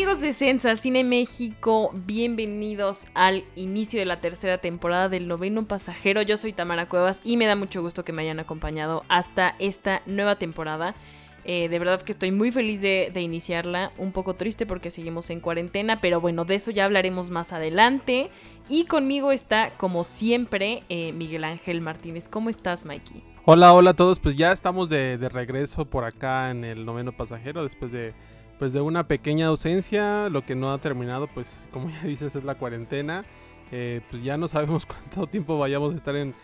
Amigos de Sensa Cine México, bienvenidos al inicio de la tercera temporada del noveno pasajero. Yo soy Tamara Cuevas y me da mucho gusto que me hayan acompañado hasta esta nueva temporada. Eh, de verdad que estoy muy feliz de, iniciarla, un poco triste porque seguimos en cuarentena, pero bueno, de eso ya hablaremos más adelante. Y conmigo está, como siempre, eh, Miguel Ángel Martínez. ¿Cómo estás, Mikey? Hola, hola a todos. Pues ya estamos de regreso por acá en el noveno pasajero después de pues de una pequeña ausencia, lo que no ha terminado, pues como ya dices, es la cuarentena. Eh, pues ya no sabemos cuánto tiempo vayamos a estar en,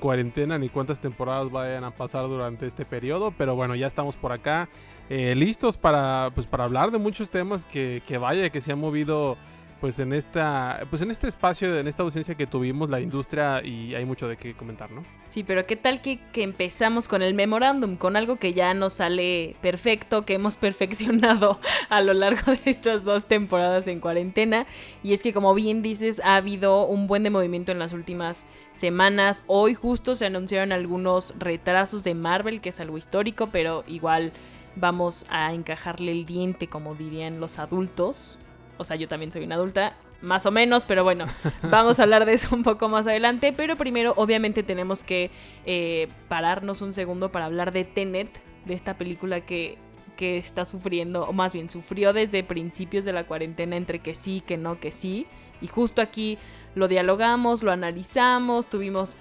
cuarentena ni cuántas temporadas vayan a pasar durante este periodo, pero bueno, ya estamos por acá eh, listos para, pues, para hablar de muchos temas que, que vaya, que se han movido pues en esta pues en este espacio en esta ausencia que tuvimos la industria y hay mucho de qué comentar no sí pero qué tal que, que empezamos con el memorándum con algo que ya nos sale perfecto que hemos perfeccionado a lo largo de estas dos temporadas en cuarentena y es que como bien dices ha habido un buen de movimiento en las últimas semanas. Hoy justo se anunciaron algunos retrasos de Marvel que es algo histórico pero igual vamos a encajarle el diente como dirían los adultos o sea, yo también soy una adulta, más o menos, pero bueno, vamos a hablar de eso un poco más adelante. Pero primero, obviamente, tenemos que eh, pararnos un segundo para hablar de Tenet, de esta película que, que está sufriendo, o más bien sufrió desde principios de la cuarentena entre que sí, que no, que sí. Y justo aquí lo dialogamos, lo analizamos, tuvimos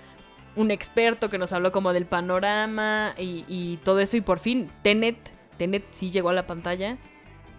un experto que nos habló como del panorama y, y todo eso. Y por fin, Tenet, Tenet sí llegó a la pantalla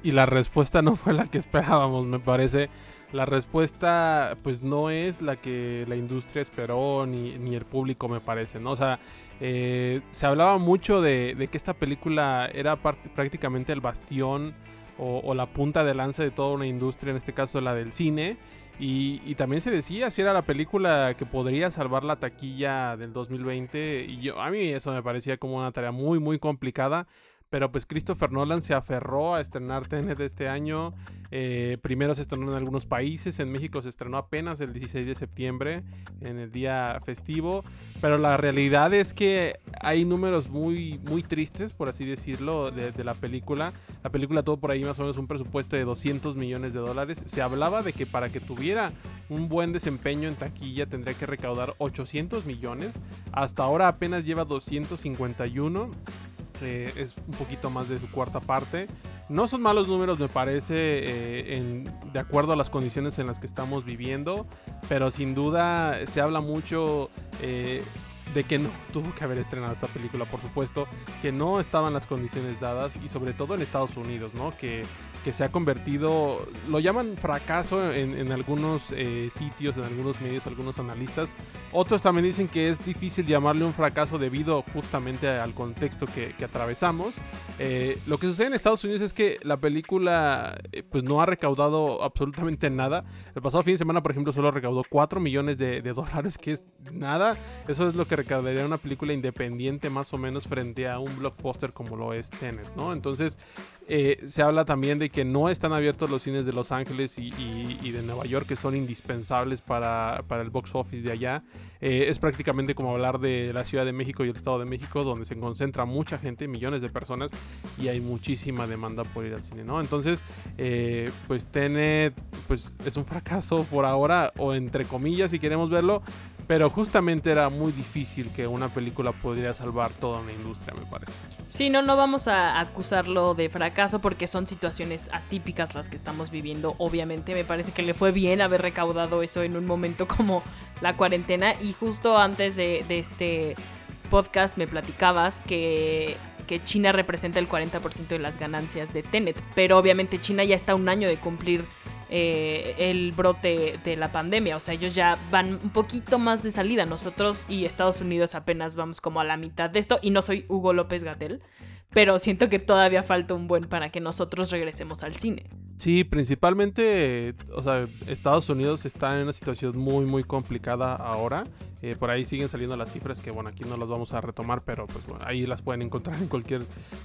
y la respuesta no fue la que esperábamos, me parece. La respuesta pues no es la que la industria esperó ni, el público me parece, ¿no? O sea, eh, se hablaba mucho de, que esta película era prácticamente el bastión o, la punta de lanza de toda una industria, en este caso la del cine. Y, y, también se decía si era la película que podría salvar la taquilla del 2020. Y yo, a mí eso me parecía como una tarea muy, muy complicada. Pero pues Christopher Nolan se aferró a estrenar Tenet este año. Eh, primero se estrenó en algunos países. En México se estrenó apenas el 16 de septiembre, en el día festivo. Pero la realidad es que hay números muy, muy tristes, por así decirlo, de, de la película. La película tuvo por ahí más o menos un presupuesto de 200 millones de dólares. Se hablaba de que para que tuviera un buen desempeño en taquilla tendría que recaudar 800 millones. Hasta ahora apenas lleva 251 es un poquito más de su cuarta parte. No son malos números, me parece, eh, de acuerdo a las condiciones en las que estamos viviendo, pero sin duda se habla mucho eh, de que no tuvo que haber estrenado esta película, por supuesto, que no estaban las condiciones dadas y sobre todo en Estados Unidos, ¿no? Que, que se ha convertido, lo llaman fracaso en, algunos eh, sitios, en algunos medios, algunos analistas. Otros también dicen que es difícil llamarle un fracaso debido justamente al contexto que, atravesamos. Eh, lo que sucede en Estados Unidos es que la película eh, pues no ha recaudado absolutamente nada. El pasado fin de semana, por ejemplo, solo recaudó 4 millones de, dólares, que es nada. Eso es lo que recaudaría una película independiente más o menos frente a un blockbuster como lo es Tenet, ¿no? Entonces se habla también de que no están abiertos los cines de Los Ángeles y, de Nueva York, que son indispensables para, el box office de allá. Eh, es prácticamente como hablar de la Ciudad de México y el Estado de México, donde se concentra mucha gente, millones de personas, y hay muchísima demanda por ir al cine, ¿no? Entonces, eh, pues Tenet pues, es un fracaso por ahora, o entre comillas, si queremos verlo, pero justamente era muy difícil que una película podría salvar toda una industria, me parece. Sí, no, no vamos a acusarlo de fracaso porque son situaciones atípicas las que estamos viviendo. Obviamente me parece que le fue bien haber recaudado eso en un momento como la cuarentena. Y justo antes de, este podcast me platicabas que que China representa el 40% de las ganancias de Tenet, pero obviamente China ya está un año de cumplir eh, el brote de la pandemia. O sea, ellos ya van un poquito más de salida. Nosotros y Estados Unidos apenas vamos como a la mitad de esto. Y no soy Hugo López Gatel, pero siento que todavía falta un buen para que nosotros regresemos al cine. Sí, principalmente, o sea, Estados Unidos está en una situación muy, muy complicada ahora. Eh, por ahí siguen saliendo las cifras que, bueno, aquí no las vamos a retomar, pero pues bueno, ahí las pueden encontrar en cualquier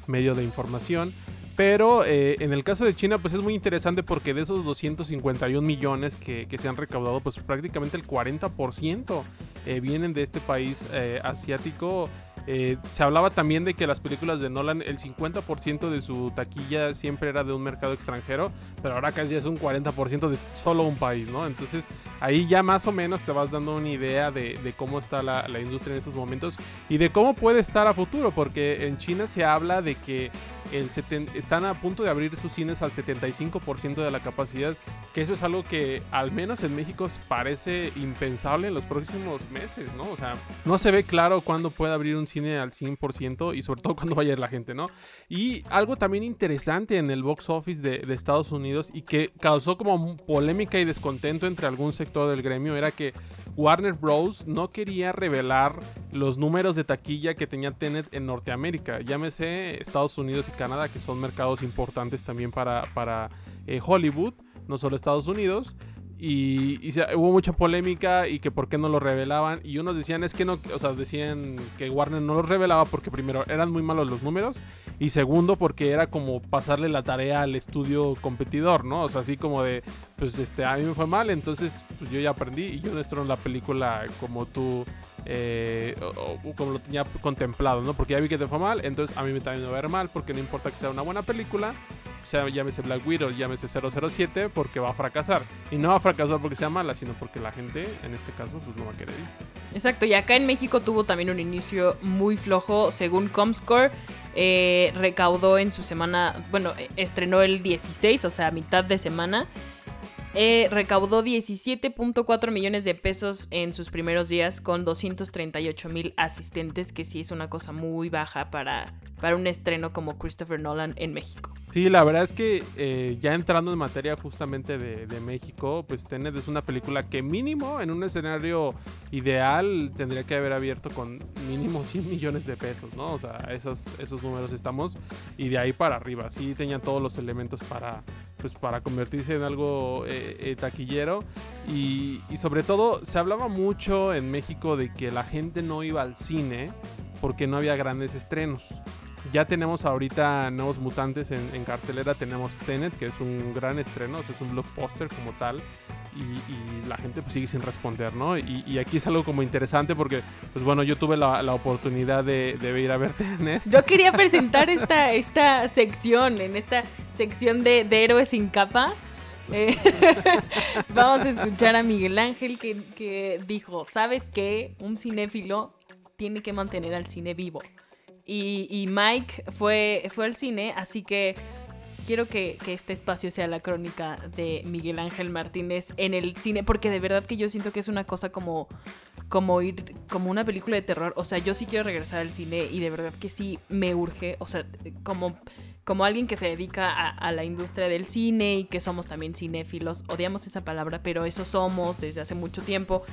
medio de información. Pero eh, en el caso de China, pues es muy interesante porque de esos 251 millones que, se han recaudado, pues prácticamente el 40% eh, vienen de este país asiático eh, se hablaba también de que las películas de Nolan, el 50% de su taquilla siempre era de un mercado extranjero, pero ahora casi es un 40% de solo un país, ¿no? Entonces ahí ya más o menos te vas dando una idea de, cómo está la, industria en estos momentos y de cómo puede estar a futuro, porque en China se habla de que están a punto de abrir sus cines al 75% de la capacidad, que eso es algo que al menos en México parece impensable en los próximos meses, ¿no? O sea, no se ve claro cuándo puede abrir un cine al 100% y sobre todo cuando vaya la gente, ¿no? Y algo también interesante en el box office de, de Estados Unidos y que causó como polémica y descontento entre algún sector del gremio era que Warner Bros. no quería revelar los números de taquilla que tenía Tenet en Norteamérica. Llámese Estados Unidos Canadá, que son mercados importantes también para, para eh, Hollywood, no solo Estados Unidos. Y, hubo mucha polémica y que por qué no lo revelaban. Y unos decían, es que no, o sea, decían que Warner no los revelaba porque primero eran muy malos los números y segundo porque era como pasarle la tarea al estudio competidor, ¿no? O sea, así como de, pues este, a mí me fue mal, entonces pues, yo ya aprendí y yo no estreno la película como tú eh, como lo tenía contemplado, ¿no? Porque ya vi que te fue mal, entonces a mí me también me va a ver mal, porque no importa que sea una buena película, sea llámese Black Widow, llámese 007, porque va a fracasar. Y no va a fracasar porque sea mala, sino porque la gente, en este caso, pues no va a querer ir. Exacto, y acá en México tuvo también un inicio muy flojo, según Comscore, eh, recaudó en su semana, bueno, estrenó el 16, o sea, mitad de semana, eh, recaudó 17.4 millones de pesos en sus primeros días con 238 mil asistentes, que sí es una cosa muy baja para, para un estreno como Christopher Nolan en México. Sí, la verdad es que eh, ya entrando en materia justamente de, México, pues Tenet es una película que mínimo en un escenario ideal tendría que haber abierto con mínimo 100 millones de pesos, ¿no? O sea, esos, esos números estamos y de ahí para arriba. Sí tenían todos los elementos para, pues, para convertirse en algo eh, eh, taquillero. Y, y sobre todo se hablaba mucho en México de que la gente no iba al cine porque no había grandes estrenos ya tenemos ahorita nuevos mutantes en, cartelera. Tenemos Tenet, que es un gran estreno, es un blockbuster como tal. Y, la gente pues sigue sin responder, ¿no? Y, aquí es algo como interesante porque, pues bueno, yo tuve la, oportunidad de, ir a ver Tenet. Yo quería presentar esta, sección, en esta sección de, héroes sin capa. Eh, vamos a escuchar a Miguel Ángel que dijo, ¿sabes qué? Un cinéfilo tiene que mantener al cine vivo. Y, Mike fue, fue al cine, así que quiero que, este espacio sea la crónica de Miguel Ángel Martínez en el cine, porque de verdad que yo siento que es una cosa como, como ir, como una película de terror. O sea, yo sí quiero regresar al cine y de verdad que sí me urge. O sea, como, como alguien que se dedica a, a la industria del cine y que somos también cinéfilos, odiamos esa palabra, pero eso somos desde hace mucho tiempo.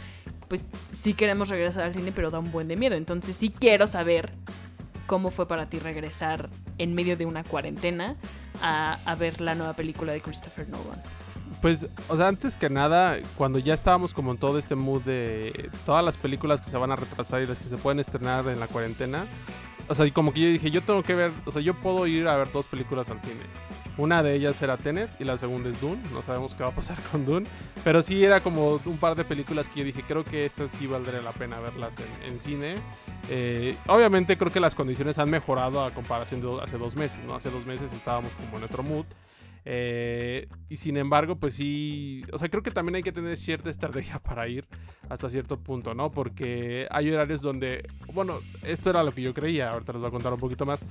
Pues sí queremos regresar al cine, pero da un buen de miedo. Entonces sí quiero saber ¿Cómo fue para ti regresar en medio de una cuarentena a, ver la nueva película de Christopher Nolan? Pues, o sea, antes que nada, cuando ya estábamos como en todo este mood de todas las películas que se van a retrasar y las que se pueden estrenar en la cuarentena, o sea, como que yo dije, yo tengo que ver, o sea, yo puedo ir a ver dos películas al cine. Una de ellas era Tenet y la segunda es Dune. No sabemos qué va a pasar con Dune. Pero sí era como un par de películas que yo dije, creo que estas sí valdría la pena verlas en, cine. Eh, obviamente creo que las condiciones han mejorado a comparación de hace dos meses. ¿no? Hace dos meses estábamos como en otro mood. Eh, y sin embargo, pues sí, o sea, creo que también hay que tener cierta estrategia para ir hasta cierto punto, ¿no? Porque hay horarios donde, bueno, esto era lo que yo creía, ahorita les voy a contar un poquito más.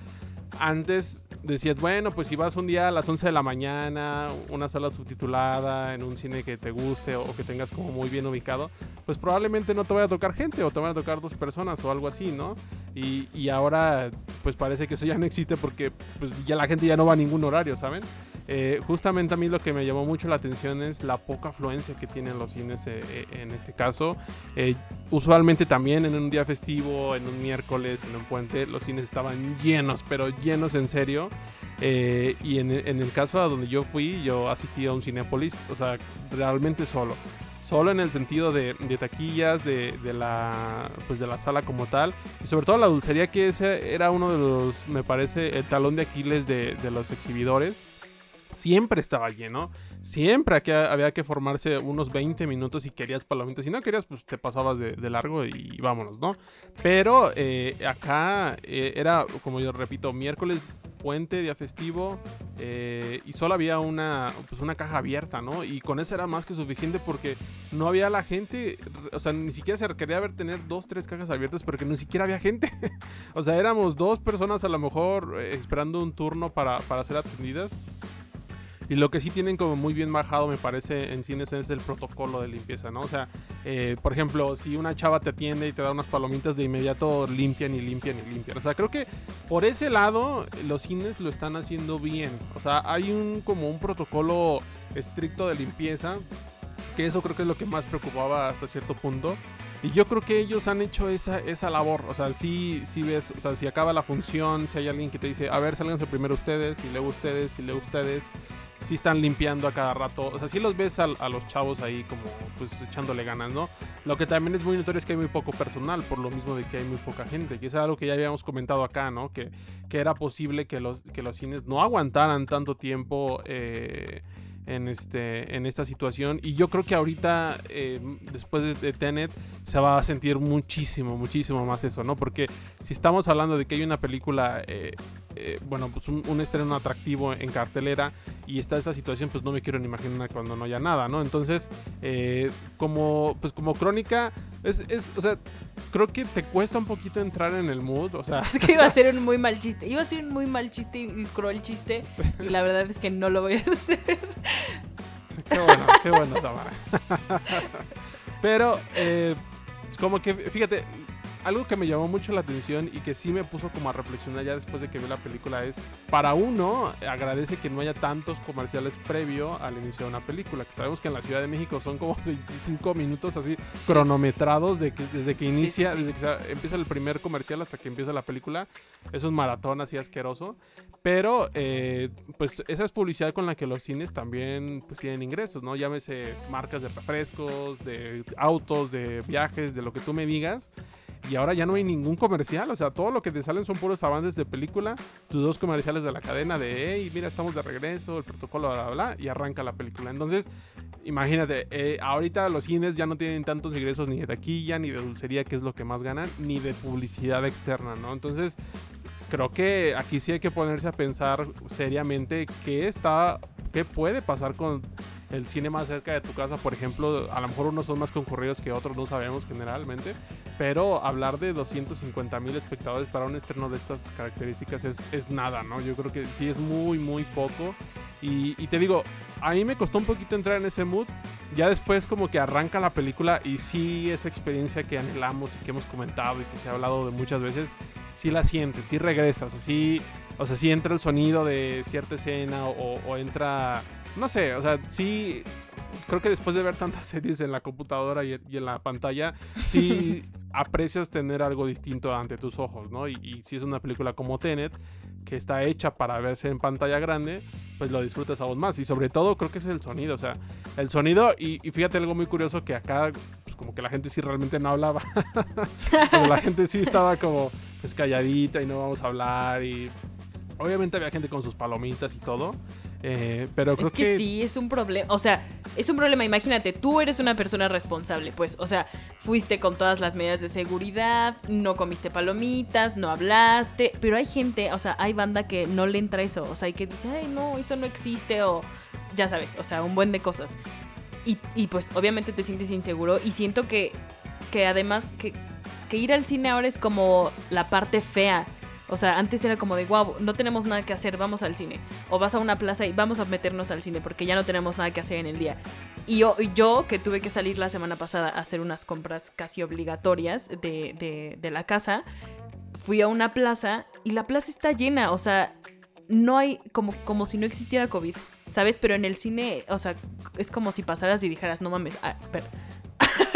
Antes decías, bueno, pues si vas un día a las 11 de la mañana, una sala subtitulada, en un cine que te guste o que tengas como muy bien ubicado, pues probablemente no te vaya a tocar gente o te van a tocar dos personas o algo así, ¿no? Y, y ahora pues parece que eso ya no existe porque pues ya la gente ya no va a ningún horario, ¿saben? Eh, justamente a mí lo que me llamó mucho la atención es la poca afluencia que tienen los cines eh, eh, en este caso. usualmente también en un día festivo, en un miércoles, en un puente, los cines estaban llenos, pero llenos en serio. Eh, y en, en, el caso a donde yo fui, yo asistí a un Cinepolis, o sea, realmente solo. Solo en el sentido de, de taquillas, de, de, la, pues de la sala como tal. Y sobre todo la dulcería, que ese era uno de los, me parece, el talón de Aquiles de, de los exhibidores siempre estaba lleno. Siempre había que formarse unos 20 minutos si querías palomitas. Si no querías, pues te pasabas de, largo y, vámonos, ¿no? Pero eh, acá eh, era, como yo repito, miércoles, puente, día festivo. Eh, y solo había una, pues una caja abierta, ¿no? Y con eso era más que suficiente porque no había la gente. O sea, ni siquiera se requería ver tener dos, tres cajas abiertas porque ni siquiera había gente. o sea, éramos dos personas a lo mejor esperando un turno para, para ser atendidas. Y lo que sí tienen como muy bien bajado, me parece, en cines es el protocolo de limpieza, ¿no? O sea, eh, por ejemplo, si una chava te atiende y te da unas palomitas, de inmediato limpian y limpian y limpian. O sea, creo que por ese lado los cines lo están haciendo bien. O sea, hay un como un protocolo estricto de limpieza, que eso creo que es lo que más preocupaba hasta cierto punto. Y yo creo que ellos han hecho esa, esa labor. O sea, si sí ves, o sea, si acaba la función, si hay alguien que te dice, a ver, sálganse primero ustedes, y luego ustedes, y luego ustedes sí están limpiando a cada rato. O sea, sí los ves a, los chavos ahí como pues echándole ganas, ¿no? Lo que también es muy notorio es que hay muy poco personal, por lo mismo de que hay muy poca gente, que es algo que ya habíamos comentado acá, ¿no? Que, que era posible que los, que los cines no aguantaran tanto tiempo. Eh, en, este, en esta situación. Y yo creo que ahorita, eh, después de, Tenet, se va a sentir muchísimo, muchísimo más eso, ¿no? Porque si estamos hablando de que hay una película, eh, eh, bueno, pues un, estreno atractivo en cartelera y está esta situación, pues no me quiero ni imaginar cuando no haya nada, ¿no? Entonces, como, pues como crónica, es, es, o sea, creo que te cuesta un poquito entrar en el mood, o sea... Es que iba a ser un muy mal chiste, iba a ser un muy mal chiste y cruel chiste, y la verdad es que no lo voy a hacer. Qué bueno, qué bueno, Tamara. Pero, eh, como que, fíjate, algo que me llamó mucho la atención y que sí me puso como a reflexionar ya después de que vi la película es, para uno, agradece que no haya tantos comerciales previo al inicio de una película, que sabemos que en la Ciudad de México son como 25 minutos así cronometrados de que, desde que inicia, desde que empieza el primer comercial hasta que empieza la película. Es un maratón así asqueroso. Pero, eh, pues esa es publicidad con la que los cines también pues, tienen ingresos, ¿no? Llámese marcas de refrescos, de autos, de viajes, de lo que tú me digas. Y ahora ya no hay ningún comercial, o sea, todo lo que te salen son puros avances de película, tus dos comerciales de la cadena de, hey, mira, estamos de regreso, el protocolo, bla, bla, y arranca la película. Entonces, imagínate, eh, ahorita los cines ya no tienen tantos ingresos ni de taquilla, ni de dulcería, que es lo que más ganan, ni de publicidad externa, ¿no? Entonces, creo que aquí sí hay que ponerse a pensar seriamente qué está, qué puede pasar con el cine más cerca de tu casa, por ejemplo, a lo mejor unos son más concurridos que otros, no sabemos generalmente, pero hablar de 250 mil espectadores para un estreno de estas características es, nada, ¿no? Yo creo que sí es muy, muy poco. Y, te digo, a mí me costó un poquito entrar en ese mood. Ya después como que arranca la película y sí esa experiencia que anhelamos y que hemos comentado y que se ha hablado de muchas veces, sí la sientes, sí regresa, o sea, sí, o sea, sí entra el sonido de cierta escena o, o entra, no sé, o sea, sí creo que después de ver tantas series en la computadora y, en la pantalla, sí aprecias tener algo distinto ante tus ojos, ¿no? Y, si es una película como Tenet, que está hecha para verse en pantalla grande, pues lo disfrutas aún más. Y sobre todo creo que es el sonido, o sea, el sonido, y, fíjate algo muy curioso que acá, pues como que la gente sí realmente no hablaba. la gente sí estaba como pues calladita y no vamos a hablar y obviamente había gente con sus palomitas y todo. Eh, pero creo es que, sí, es un problema. O sea, es un problema. Imagínate, tú eres una persona responsable, pues. O sea, fuiste con todas las medidas de seguridad, no comiste palomitas, no hablaste. Pero hay gente, o sea, hay banda que no le entra eso. O sea, hay que dice, ay, no, eso no existe. O ya sabes, o sea, un buen de cosas. Y, y pues, obviamente te sientes inseguro. Y siento que, que además, que, que ir al cine ahora es como la parte fea o sea, antes era como de, wow, no tenemos nada que hacer, vamos al cine. O vas a una plaza y vamos a meternos al cine porque ya no tenemos nada que hacer en el día. Y yo, yo que tuve que salir la semana pasada a hacer unas compras casi obligatorias de, de, de la casa, fui a una plaza y la plaza está llena. O sea, no hay como, como si no existiera COVID, ¿sabes? Pero en el cine, o sea, es como si pasaras y dijeras, no mames, ah, pero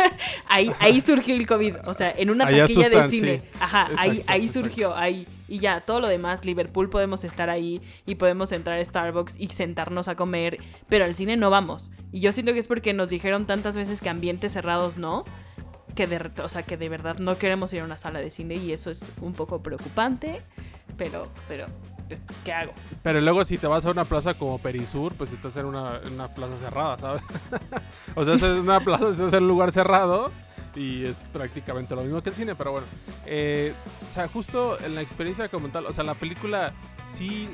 ahí, ahí surgió el COVID. O sea, en una taquilla de cine. Ajá, ahí, ahí surgió, ahí. Y ya, todo lo demás, Liverpool podemos estar ahí y podemos entrar a Starbucks y sentarnos a comer, pero al cine no vamos. Y yo siento que es porque nos dijeron tantas veces que ambientes cerrados no, que de, o sea, que de verdad no queremos ir a una sala de cine y eso es un poco preocupante, pero, pero ¿qué hago? Pero luego si te vas a una plaza como Perisur, pues estás en una, una plaza cerrada, ¿sabes? o sea, es una plaza, es un lugar cerrado y es prácticamente lo mismo que el cine, pero bueno. Eh, o sea, justo en la experiencia como tal, o sea, la película sí,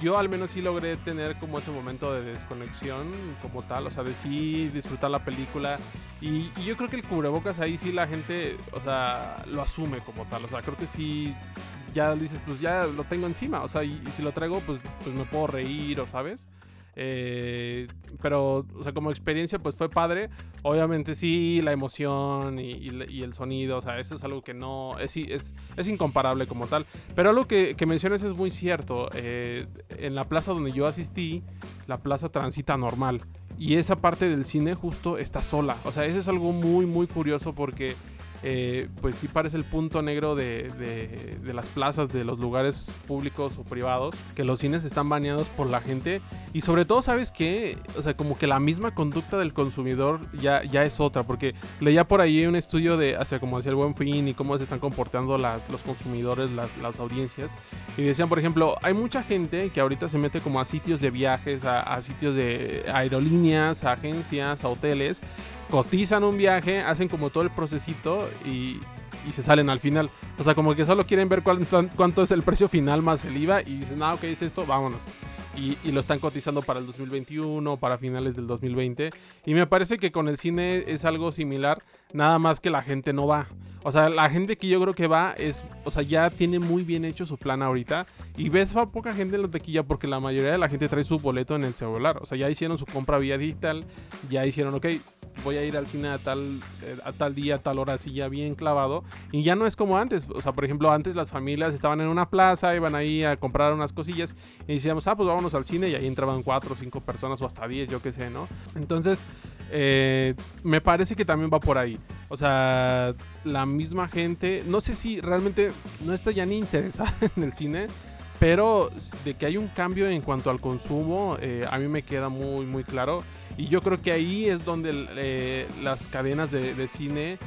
yo al menos sí logré tener como ese momento de desconexión como tal, o sea, de sí disfrutar la película. Y, y yo creo que el cubrebocas ahí sí la gente, o sea, lo asume como tal, o sea, creo que sí ya dices, pues ya lo tengo encima, o sea, y, si lo traigo, pues, pues me puedo reír, o sabes. Eh, pero, o sea, como experiencia, pues fue padre. Obviamente sí, la emoción y, el sonido, o sea, eso es algo que no, es, es, es incomparable como tal. Pero algo que, que mencionas es muy cierto. Eh, en la plaza donde yo asistí, la plaza transita normal. Y esa parte del cine justo está sola. O sea, eso es algo muy, muy curioso porque eh, pues sí parece el punto negro de, las plazas, de los lugares públicos o privados, que los cines están baneados por la gente. Y sobre todo, ¿sabes qué? O sea, como que la misma conducta del consumidor ya, ya es otra, porque leía por ahí un estudio de, hacia como hacia el buen fin y cómo se están comportando los consumidores, las, las audiencias. Y decían, por ejemplo, hay mucha gente que ahorita se mete como a sitios de viajes, a, a sitios de aerolíneas, a agencias, a hoteles, cotizan un viaje, hacen como todo el procesito y, se salen al final. O sea, como que solo quieren ver cuánto, es el precio final más el IVA y dicen, ah, ok, es esto, vámonos. Y, y, lo están cotizando para el 2021, para finales del 2020. Y me parece que con el cine es algo similar, nada más que la gente no va. O sea, la gente que yo creo que va es, o sea, ya tiene muy bien hecho su plan ahorita. Y ves poca gente en la taquilla porque la mayoría de la gente trae su boleto en el celular. O sea, ya hicieron su compra vía digital, ya hicieron, ok, voy a ir al cine a tal, eh, a tal día, a tal hora, así ya bien clavado. Y ya no es como antes. O sea, por ejemplo, antes las familias estaban en una plaza, iban ahí a comprar unas cosillas y decíamos, ah, pues vámonos al cine y ahí entraban cuatro o cinco personas o hasta diez, yo qué sé, ¿no? Entonces, eh, me parece que también va por ahí. O sea, la misma gente, no sé si realmente no está ya ni interesada en el cine, pero de que hay un cambio en cuanto al consumo, eh, a mí me queda muy, muy claro. Y yo creo que ahí es donde eh, las cadenas de, cine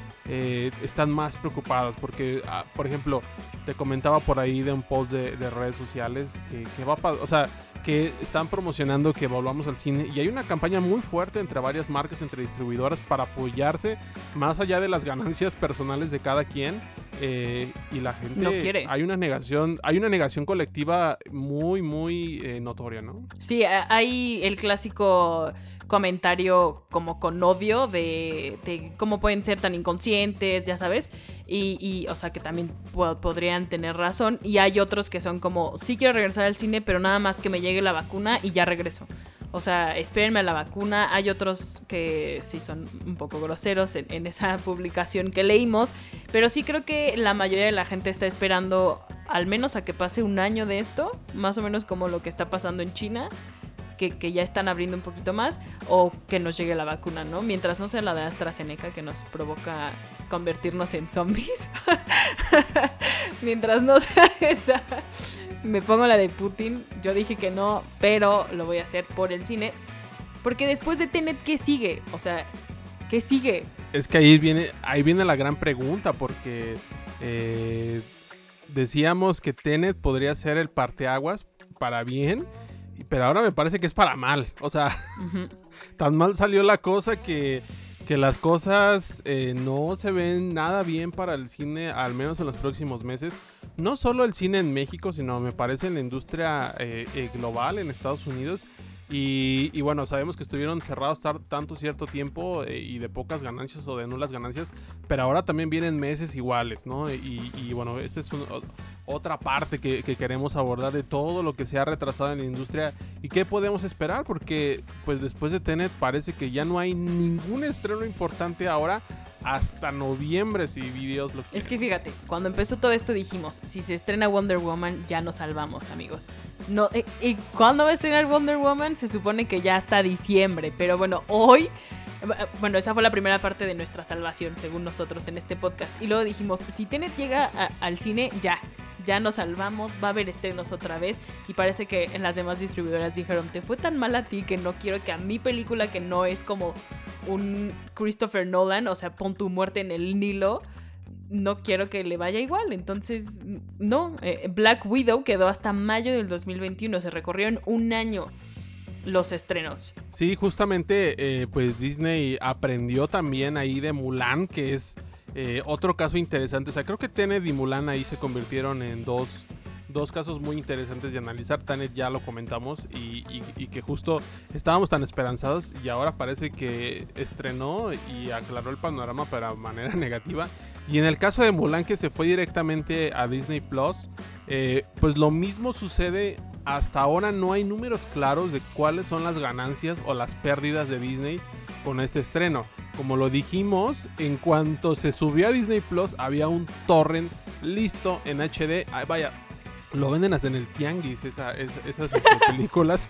están más preocupadas. Porque, ah, por ejemplo, te comentaba por ahí de un post de, redes sociales que, va a... O sea, que están promocionando que volvamos al cine y hay una campaña muy fuerte entre varias marcas, entre distribuidoras para apoyarse más allá de las ganancias personales de cada quien eh, y la gente no quiere. Hay una negación, hay una negación colectiva muy muy eh, notoria, ¿no? Sí, hay el clásico comentario como con odio de, cómo pueden ser tan inconscientes, ya sabes. Y, o sea, que también podrían tener razón. Y hay otros que son como, sí quiero regresar al cine, pero nada más que me llegue la vacuna y ya regreso. O sea, espérenme a la vacuna. Hay otros que sí son un poco groseros en, en esa publicación que leímos. Pero sí creo que la mayoría de la gente está esperando al menos a que pase un año de esto. Más o menos como lo que está pasando en China que, ya están abriendo un poquito más o que nos llegue la vacuna, ¿no? Mientras no sea la de AstraZeneca que nos provoca convertirnos en zombies. Mientras no sea esa, me pongo la de Putin. Yo dije que no, pero lo voy a hacer por el cine. Porque después de Tenet, ¿qué sigue? O sea, ¿qué sigue? Es que ahí viene, ahí viene la gran pregunta, porque eh, decíamos que Tenet podría ser el parteaguas para bien pero ahora me parece que es para mal. O sea, tan mal salió la cosa que, que las cosas eh, no se ven nada bien para el cine, al menos en los próximos meses. No solo el cine en México, sino me parece en la industria eh, eh, global en Estados Unidos. Y, bueno, sabemos que estuvieron cerrados tanto cierto tiempo y de pocas ganancias o de nulas ganancias, pero ahora también vienen meses iguales, ¿no? Y, bueno, este es un, otra parte que, queremos abordar de todo lo que se ha retrasado en la industria y qué podemos esperar porque pues después de Tenet parece que ya no hay ningún estreno importante ahora hasta noviembre si videos lo quieren. Es que fíjate, cuando empezó todo esto dijimos, si se estrena Wonder Woman, ya nos salvamos, amigos. No, eh, ¿Y cuándo va a estrenar Wonder Woman? Se supone que ya hasta diciembre, pero bueno, hoy... Bueno, esa fue la primera parte de nuestra salvación, según nosotros en este podcast. Y luego dijimos, si Tenet llega al cine, ya, ya nos salvamos, va a haber estrenos otra vez. Y parece que en las demás distribuidoras dijeron, te fue tan mal a ti que no quiero que a mi película, que no es como un Christopher Nolan, o sea, pon tu muerte en el Nilo, no quiero que le vaya igual. Entonces, no, eh, Black Widow quedó hasta mayo del 2021, se recorrieron un año los estrenos. Sí, justamente, eh, pues Disney aprendió también ahí de Mulan, que es eh, otro caso interesante. O sea, creo que Tenet y Mulan ahí se convirtieron en dos, dos casos muy interesantes de analizar. Tenet ya lo comentamos y, que justo estábamos tan esperanzados y ahora parece que estrenó y aclaró el panorama para manera negativa. Y en el caso de Mulan que se fue directamente a Disney Plus, eh, pues lo mismo sucede hasta ahora no hay números claros de cuáles son las ganancias o las pérdidas de Disney con este estreno. Como lo dijimos, en cuanto se subió a Disney Plus había un torrent listo en HD. vaya, lo venden hasta en el Tianguis, esas este, películas.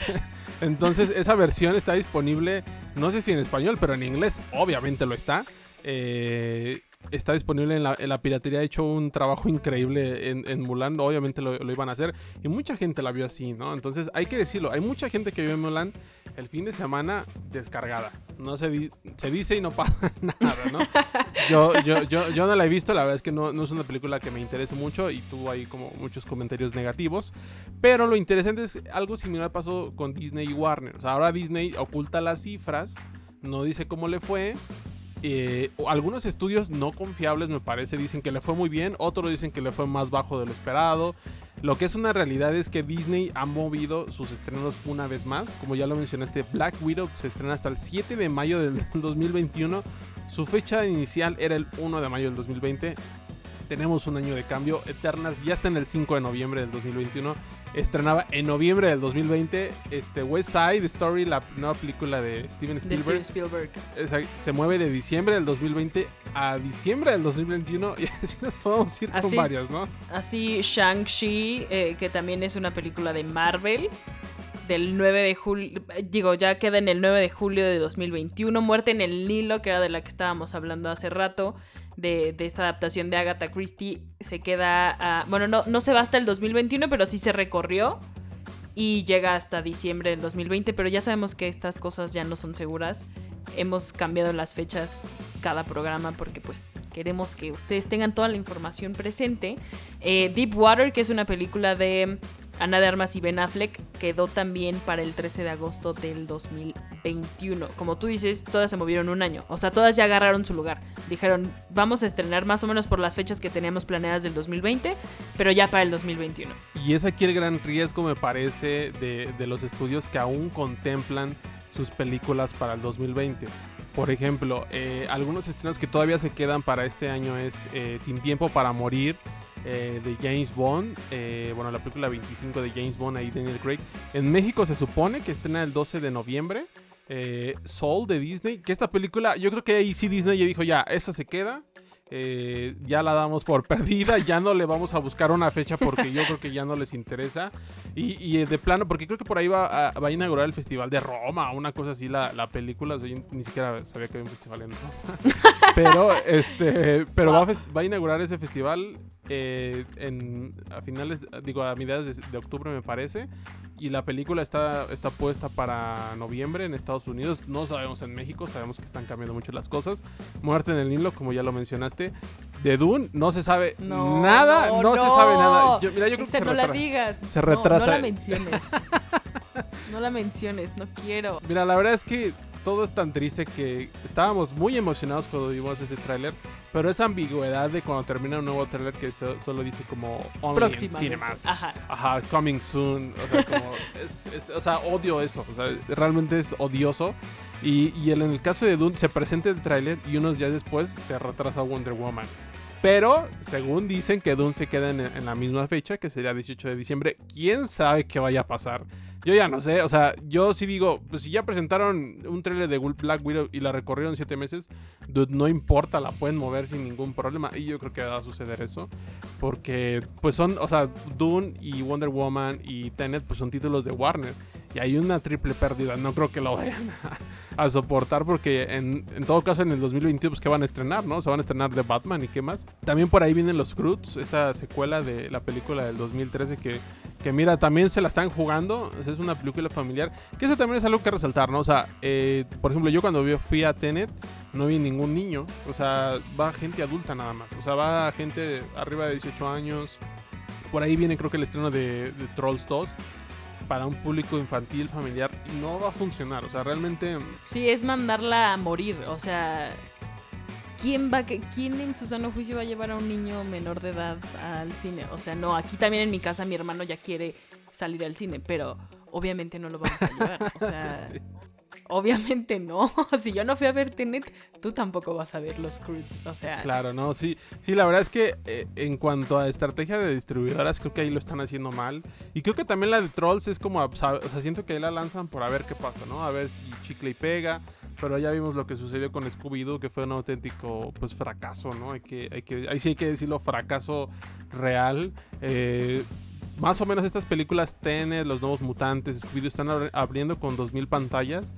Entonces, esa versión está disponible, no sé si en español, pero en inglés, obviamente lo está. Eh, está disponible en la, piratería. Ha hecho un trabajo increíble en, Mulan. Obviamente lo, iban a hacer. Y mucha gente la vio así, ¿no? Entonces hay que decirlo. Hay mucha gente que vio en Mulan el fin de semana descargada. No se, se dice y no pasa nada, ¿no? Yo, yo, yo, yo, no la he visto. La verdad es que no, no es una película que me interese mucho. Y tuvo ahí como muchos comentarios negativos. Pero lo interesante es algo similar pasó con Disney y Warner. O sea, ahora Disney oculta las cifras. No dice cómo le fue eh, algunos estudios no confiables, me parece, dicen que le fue muy bien, otros dicen que le fue más bajo de lo esperado. Lo que es una realidad es que Disney ha movido sus estrenos una vez más. Como ya lo mencionaste, Black Widow se estrena hasta el 7 de mayo del 2021. Su fecha inicial era el 1 de mayo del 2020. Tenemos un año de cambio. Eternals ya está en el 5 de noviembre del 2021 estrenaba en noviembre del 2020 este West Side Story, la nueva película de Steven Spielberg. Spielberg. se mueve de diciembre del 2020 a diciembre del 2021 y así nos podemos ir con varias, ¿no? Así Shang-Chi, eh, que también es una película de Marvel. Del 9 de julio, digo, ya queda en el 9 de julio de 2021. Muerte en el Nilo, que era de la que estábamos hablando hace rato de, esta adaptación de Agatha Christie se queda, a, bueno, no, no se va hasta el 2021, pero sí se recorrió y llega hasta diciembre del 2020, pero ya sabemos que estas cosas ya no son seguras. Hemos cambiado las fechas cada programa porque pues queremos que ustedes tengan toda la información presente. Eh, Deep Water, que es una película de Ana de Armas y Ben Affleck quedó también para el 13 de agosto del 2021. Como tú dices, todas se movieron un año. O sea, todas ya agarraron su lugar. Dijeron, vamos a estrenar más o menos por las fechas que teníamos planeadas del 2020, pero ya para el 2021. Y es aquí el gran riesgo, me parece, de, los estudios que aún contemplan sus películas para el 2020. Por ejemplo, eh, algunos estrenos que todavía se quedan para este año es eh, Sin Tiempo para Morir, eh, de James Bond. Eh, bueno, la película 25 de James Bond, ahí Daniel Craig. En México se supone que estrena el 12 de noviembre. Eh, Soul de Disney. Que esta película, yo creo que ahí sí Disney ya dijo, ya, esa se queda. Eh, ya la damos por perdida, ya no le vamos a buscar una fecha porque yo creo que ya no les interesa. Y, de plano, porque creo que por ahí va a, va a inaugurar el Festival de Roma, una cosa así, la, la película. ni siquiera sabía que había un festival en Roma. pero este, pero va, va, a inaugurar ese festival eh, en, a finales, digo, a mediados de, octubre me parece. Y la película está, está puesta para noviembre en Estados Unidos. No sabemos en México, sabemos que están cambiando mucho las cosas. Muerte en el Nilo, como ya lo mencionaste. De Dune no se sabe nada, no, se sabe nada. mira, yo creo que se no la digas. Se retrasa. no la menciones. no la menciones, no quiero. Mira, la verdad es que todo es tan triste que estábamos muy emocionados cuando vimos ese tráiler, pero esa ambigüedad de cuando termina un nuevo tráiler que solo dice como Only in cinemas, ajá. ajá, coming soon, o sea, como es, o sea, odio eso, o sea, realmente es odioso. Y, y en el caso de Dune se presenta el tráiler y unos días después se retrasa Wonder Woman. Pero, según dicen que Dune se queda en, en, la misma fecha, que sería 18 de diciembre. ¿Quién sabe qué vaya a pasar? Yo ya no sé, o sea, yo sí digo, pues si ya presentaron un trailer de Black Widow y la recorrieron siete meses, no importa, la pueden mover sin ningún problema. Y yo creo que va a suceder eso. Porque, pues son, o sea, Dune y Wonder Woman y Tenet, pues son títulos de Warner. Y hay una triple pérdida. No creo que lo vayan a, soportar porque en, todo caso en el 2021 pues que van a estrenar, ¿no? Se van a estrenar de Batman y qué más. También por ahí vienen los Croods, esta secuela de la película del 2013 que, que mira, también se la están jugando. Es una película familiar. Que eso también es algo que resaltar, ¿no? O sea, eh, por ejemplo, yo cuando fui a Tenet no vi ningún niño. O sea, va gente adulta nada más. O sea, va gente arriba de 18 años. Por ahí viene creo que el estreno de, de Trolls 2 para un público infantil, familiar, no va a funcionar. O sea, realmente. Sí, es mandarla a morir. O sea, ¿quién va quién en su sano juicio va a llevar a un niño menor de edad al cine? O sea, no, aquí también en mi casa mi hermano ya quiere salir al cine, pero obviamente no lo vamos a llevar. O sea, Obviamente no. si yo no fui a ver Tenet, tú tampoco vas a ver los Croods. O sea. Claro, no, sí. Sí, la verdad es que eh, en cuanto a estrategia de distribuidoras, creo que ahí lo están haciendo mal. Y creo que también la de Trolls es como. O sea, siento que ahí la lanzan por a ver qué pasa, ¿no? A ver si chicle y pega. Pero ya vimos lo que sucedió con Scooby-Doo, que fue un auténtico pues fracaso, ¿no? Hay que, hay que, ahí sí hay que decirlo, fracaso real. Eh, más o menos estas películas Tenet, Los Nuevos Mutantes, Scooby-Doo están abriendo con 2000 pantallas.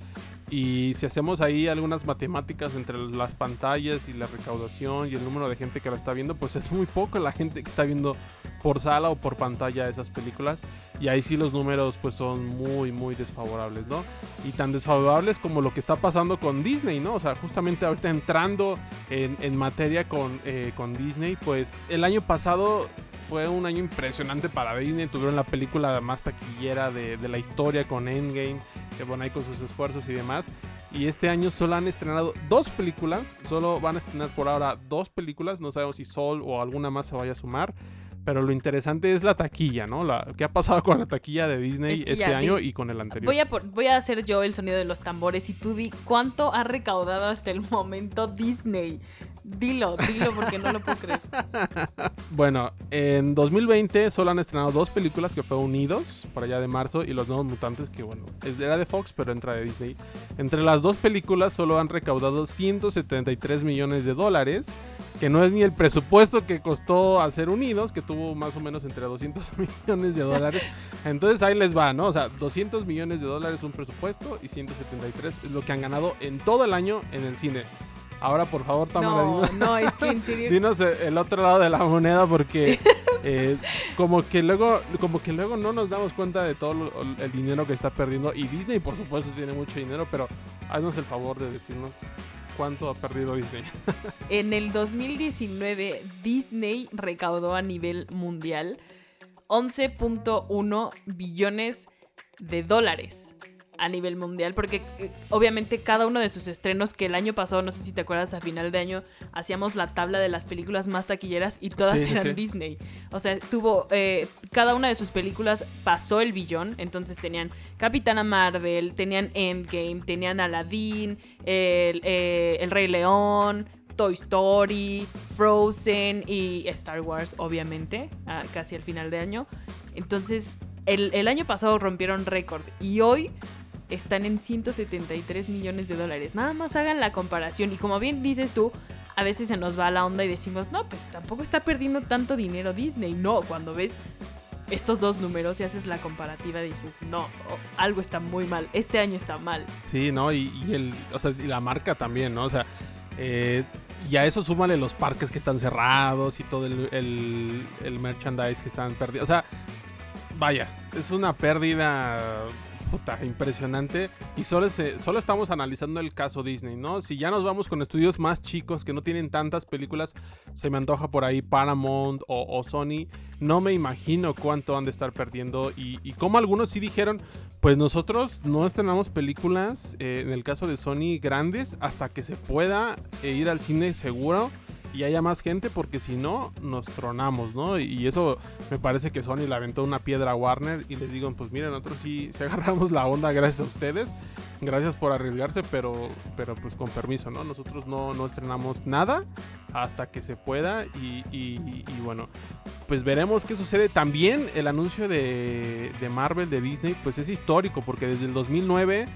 Y si hacemos ahí algunas matemáticas entre las pantallas y la recaudación y el número de gente que la está viendo, pues es muy poco la gente que está viendo por sala o por pantalla esas películas. Y ahí sí los números pues son muy, muy desfavorables, ¿no? Y tan desfavorables como lo que está pasando con Disney, ¿no? O sea, justamente ahorita entrando en, materia con, eh, con Disney, pues el año pasado fue un año impresionante para Disney. Tuvieron la película más taquillera de, la historia con Endgame, que bueno, ahí con sus esfuerzos y demás. Y este año solo han estrenado dos películas. Solo van a estrenar por ahora dos películas. No sabemos si Sol o alguna más se vaya a sumar. Pero lo interesante es la taquilla, ¿no? La, ¿Qué ha pasado con la taquilla de Disney este año y con el anterior? Voy a, voy a hacer yo el sonido de los tambores y tú di cuánto ha recaudado hasta el momento Disney. Dilo, dilo porque no lo puedo creer. bueno, en 2020 solo han estrenado dos películas que fue Unidos, por allá de marzo, y Los Nuevos Mutantes, que bueno, era de Fox, pero entra de Disney. Entre las dos películas solo han recaudado 173 millones de dólares, que no es ni el presupuesto que costó hacer Unidos, que tuvo más o menos entre 200 millones de dólares. Entonces ahí les va, ¿no? O sea, 200 millones de dólares un presupuesto y 173 es lo que han ganado en todo el año en el cine. Ahora, por favor, Tamara, no, dinos, no, es que en serio... dinos el otro lado de la moneda porque eh, como que luego como que luego no nos damos cuenta de todo el dinero que está perdiendo. Y Disney, por supuesto, tiene mucho dinero, pero haznos el favor de decirnos cuánto ha perdido Disney. en el 2019 Disney recaudó a nivel mundial 11.1 billones de dólares a nivel mundial, porque eh, obviamente cada uno de sus estrenos, que el año pasado, no sé si te acuerdas, a final de año hacíamos la tabla de las películas más taquilleras y todas eran Disney. O sea, tuvo, eh, cada una de sus películas pasó el billón, entonces tenían Capitana Marvel, tenían Endgame, tenían Aladdin, el, eh, el Rey León, Toy Story, Frozen y Star Wars, obviamente, casi al final de año. Entonces, el, el año pasado rompieron récord y hoy están en 173 millones de dólares. Nada más hagan la comparación y como bien dices tú, a veces se nos va la onda y decimos, no, pues tampoco está perdiendo tanto dinero Disney. No, cuando ves estos dos números y haces la comparativa dices, no, algo está muy mal, este año está mal. Sí, ¿no? Y, el, o sea, y la marca también, ¿no? O sea, eh, y a eso súmale los parques que están cerrados y todo el, el, el merchandise que están perdidos. O sea, vaya, es una pérdida impresionante. Y solo, solo estamos analizando el caso Disney, ¿no? Si ya nos vamos con estudios más chicos que no tienen tantas películas, se me antoja por ahí Paramount o, Sony. No me imagino cuánto han de estar perdiendo. Y, como algunos sí dijeron, pues nosotros no estrenamos películas, eh, en el caso de Sony, grandes, hasta que se pueda eh, ir al cine seguro y haya más gente porque si no nos tronamos, ¿no? Y eso me parece que Sony le aventó una piedra a Warner y les digo, pues miren, nosotros sí se agarramos la onda gracias a ustedes gracias por arriesgarse, pero, pero pues con permiso, ¿no? Nosotros no, no estrenamos nada hasta que se pueda y, y- bueno, pues veremos qué sucede. También el anuncio de, de Marvel, de Disney, pues es histórico, porque desde el 2009,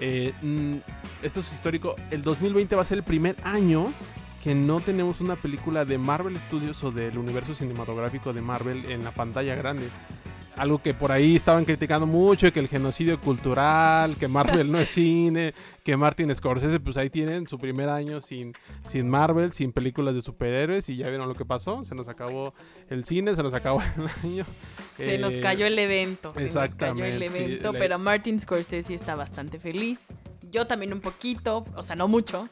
eh, mm, esto es histórico, el 2020 va a ser el primer año que no tenemos una película de Marvel Studios o del universo cinematográfico de Marvel en la pantalla grande. Algo que por ahí estaban criticando mucho, que el genocidio cultural, que Marvel no es cine, que Martin Scorsese, pues ahí tienen su primer año sin, sin Marvel, sin películas de superhéroes, y ya vieron lo que pasó, se nos acabó el cine, se nos acabó el año. Se nos Eh, cayó el evento. Se nos cayó exactamente, el evento, pero Martin Scorsese está bastante feliz. Yo también un poquito, o sea, no mucho.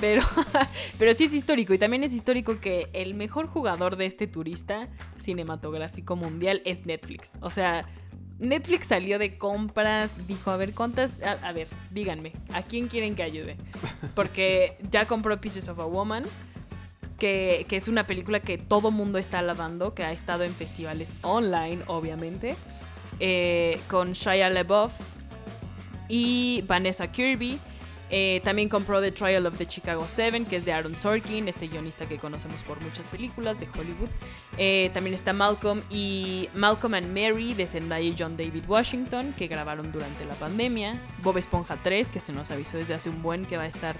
Pero, pero sí es histórico. Y también es histórico que el mejor jugador de este turista cinematográfico mundial es Netflix. O sea, Netflix salió de compras, dijo, a ver, ¿cuántas? A, a ver, díganme, ¿a quién quieren que ayude? Porque ya compró Pieces of a Woman, que, que es una película que todo mundo está alabando, que ha estado en festivales online, obviamente, eh, con Shia LaBeouf y Vanessa Kirby. Eh, también compró The Trial of the Chicago Seven, que es de Aaron Sorkin, este guionista que conocemos por muchas películas de Hollywood. Eh, también está Malcolm y Malcolm and Mary de Zendaya y John David Washington, que grabaron durante la pandemia. Bob Esponja 3, que se nos avisó desde hace un buen que va a estar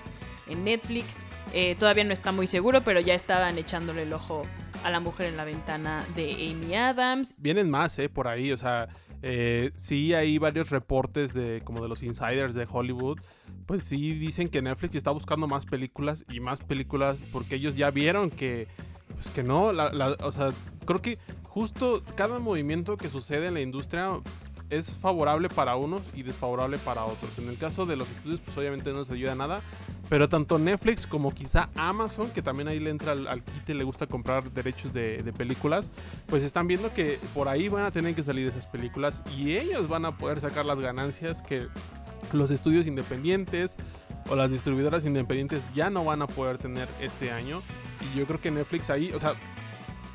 en Netflix. Eh, todavía no está muy seguro, pero ya estaban echándole el ojo a la mujer en la ventana de Amy Adams. Vienen más, ¿eh? Por ahí, o sea, eh, sí hay varios reportes de como de los insiders de Hollywood, pues sí dicen que Netflix está buscando más películas y más películas porque ellos ya vieron que, pues que no, o sea, creo que justo cada movimiento que sucede en la industria es favorable para unos y desfavorable para otros. En el caso de los estudios, pues obviamente no se ayuda nada, pero tanto Netflix como quizá Amazon, que también ahí le entra al, al kit y le gusta comprar derechos de, de películas, pues están viendo que por ahí van a tener que salir esas películas y ellos van a poder sacar las ganancias que los estudios independientes o las distribuidoras independientes ya no van a poder tener este año. Y yo creo que Netflix ahí, o sea,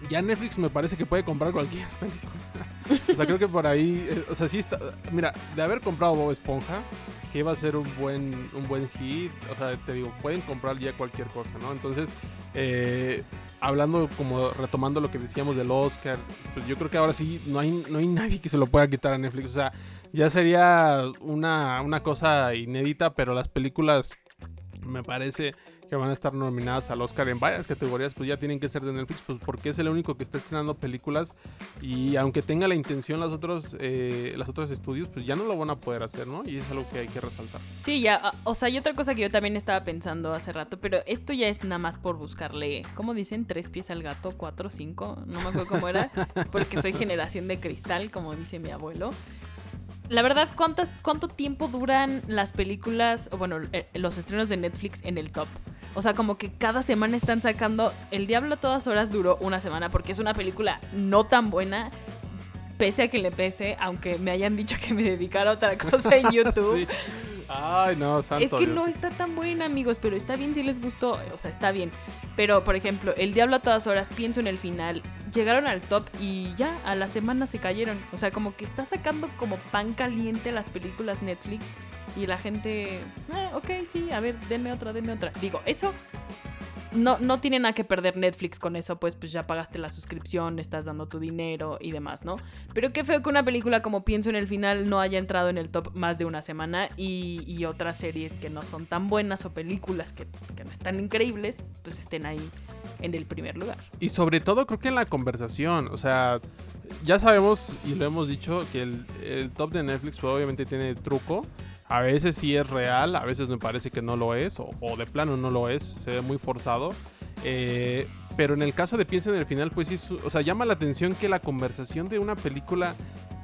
ya Netflix me parece que puede comprar cualquier película. o sea, creo que por ahí, eh, o sea, sí está, mira, de haber comprado Bob Esponja, que iba a ser un buen, un buen hit, o sea, te digo, pueden comprar ya cualquier cosa, ¿no? Entonces, eh, hablando como retomando lo que decíamos del Oscar, pues yo creo que ahora sí no hay, no hay nadie que se lo pueda quitar a Netflix, o sea, ya sería una, una cosa inédita, pero las películas me parece que van a estar nominadas al Oscar en varias categorías, pues ya tienen que ser de Netflix, pues porque es el único que está estrenando películas y aunque tenga la intención los otros, eh, otros estudios, pues ya no lo van a poder hacer, ¿no? Y es algo que hay que resaltar. Sí, ya, ah, o sea, y otra cosa que yo también estaba pensando hace rato, pero esto ya es nada más por buscarle, ¿cómo dicen? Tres pies al gato, cuatro, cinco, no me acuerdo cómo era, porque soy generación de cristal, como dice mi abuelo. La verdad, ¿cuántas, ¿cuánto tiempo duran las películas, o bueno, eh, los estrenos de Netflix en el top? O sea, como que cada semana están sacando El Diablo a todas horas duró una semana porque es una película no tan buena, pese a que le pese, aunque me hayan dicho que me dedicara a otra cosa en YouTube. Sí. Ay, no, santo Es que Dios. no está tan buena, amigos, pero está bien si les gustó. O sea, está bien. Pero, por ejemplo, El Diablo a todas horas, pienso en el final. Llegaron al top y ya, a la semana se cayeron. O sea, como que está sacando como pan caliente las películas Netflix. Y la gente, "Ah, ok, sí, a ver, denme otra, denme otra. Digo, eso no, no tiene nada que perder Netflix con eso, pues, pues ya pagaste la suscripción, estás dando tu dinero y demás, ¿no? Pero qué feo que una película como Pienso en el final no haya entrado en el top más de una semana y, otras series que no son tan buenas o películas que, que no están increíbles, pues estén ahí en el primer lugar. Y sobre todo creo que en la conversación, o sea, ya sabemos y lo hemos dicho que el, el top de Netflix pues, obviamente tiene truco. A veces sí es real, a veces me parece que no lo es, o, o de plano no lo es, se ve muy forzado. Eh, pero en el caso de Pienso en el final, pues sí, o sea, llama la atención que la conversación de una película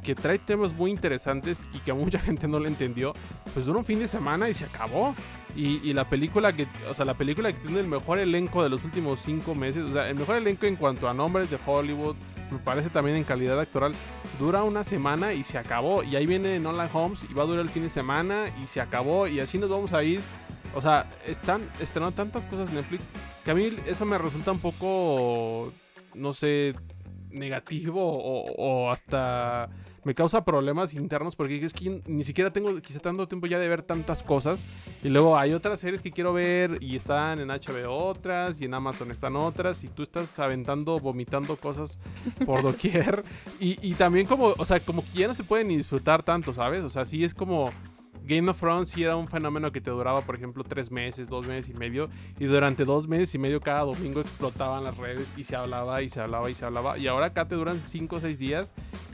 que trae temas muy interesantes y que a mucha gente no le entendió, pues dura un fin de semana y se acabó. Y, y la película que, o sea, la película que tiene el mejor elenco de los últimos cinco meses, o sea, el mejor elenco en cuanto a nombres de Hollywood, me parece también en calidad actoral, dura una semana y se acabó. Y ahí viene Nolan Holmes y va a durar el fin de semana y se acabó. Y así nos vamos a ir. O sea, están estrenando tantas cosas en Netflix que a mí eso me resulta un poco, no sé, negativo o, o hasta me causa problemas internos porque es que ni siquiera tengo quizá tanto tiempo ya de ver tantas cosas. Y luego hay otras series que quiero ver y están en HBO otras y en Amazon están otras y tú estás aventando, vomitando cosas por doquier. y, y también como, o sea, como que ya no se puede ni disfrutar tanto, ¿sabes? O sea, sí es como Game of Thrones sí era un fenómeno que te duraba, por ejemplo, tres meses, dos meses y medio. Y durante dos meses y medio cada domingo explotaban las redes y se hablaba y se hablaba y se hablaba. Y ahora acá te duran cinco o seis días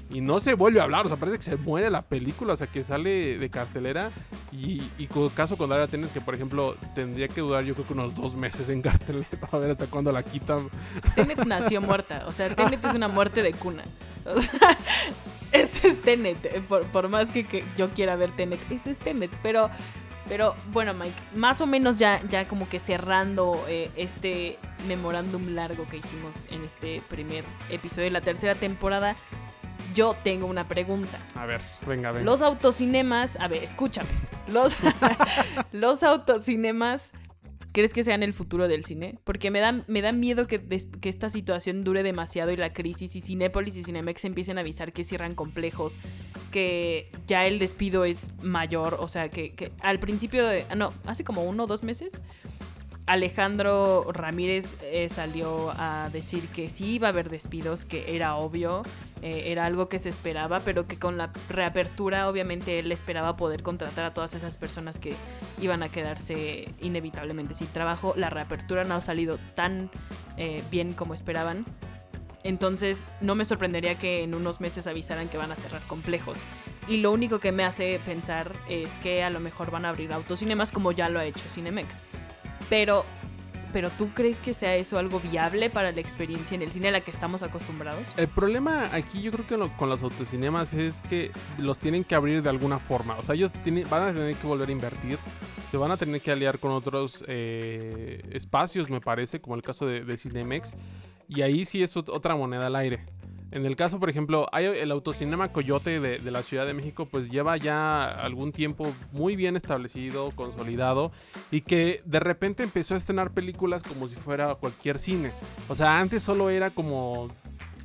y no se vuelve a hablar. O sea, parece que se muere la película, o sea, que sale de cartelera. Y, y caso contrario tienes que, por ejemplo, tendría que durar yo creo que unos dos meses en cartelera para ver hasta cuándo la quitan. Tenet nació muerta, o sea, Tenet es una muerte de cuna. O sea, eso es Tenet, eh, por, más que, yo quiera ver Tenet, eso es Tenet, pero... Pero bueno, Mike, más o menos ya, ya como que cerrando eh, este memorándum largo que hicimos en este primer episodio de la tercera temporada, yo tengo una pregunta. A ver, venga, venga. Los autocinemas, a ver, escúchame. Los, los autocinemas, ¿crees que sean el futuro del cine? Porque me da, me da miedo que, que esta situación dure demasiado y la crisis y Cinépolis y Cinemex empiecen a avisar que cierran complejos, que ya el despido es mayor, o sea, que, que al principio de, no, hace como uno o dos meses Alejandro Ramírez eh, salió a decir que sí iba a haber despidos, que era obvio, eh, era algo que se esperaba, pero que con la reapertura obviamente él esperaba poder contratar a todas esas personas que iban a quedarse inevitablemente sin trabajo. La reapertura no ha salido tan eh, bien como esperaban. Entonces no me sorprendería que en unos meses avisaran que van a cerrar complejos. Y lo único que me hace pensar es que a lo mejor van a abrir autocinemas como ya lo ha hecho Cinemex. Pero, pero ¿tú crees que sea eso algo viable para la experiencia en el cine a la que estamos acostumbrados? El problema aquí yo creo que con los autocinemas es que los tienen que abrir de alguna forma. O sea, ellos van a tener que volver a invertir. Se van a tener que aliar con otros eh, espacios, me parece, como el caso de, de Cinemex. Y ahí sí es otra moneda al aire. En el caso, por ejemplo, hay el autocinema Coyote de, la Ciudad de México, pues lleva ya algún tiempo muy bien establecido, consolidado, y que de repente empezó a estrenar películas como si fuera cualquier cine. O sea, antes solo era como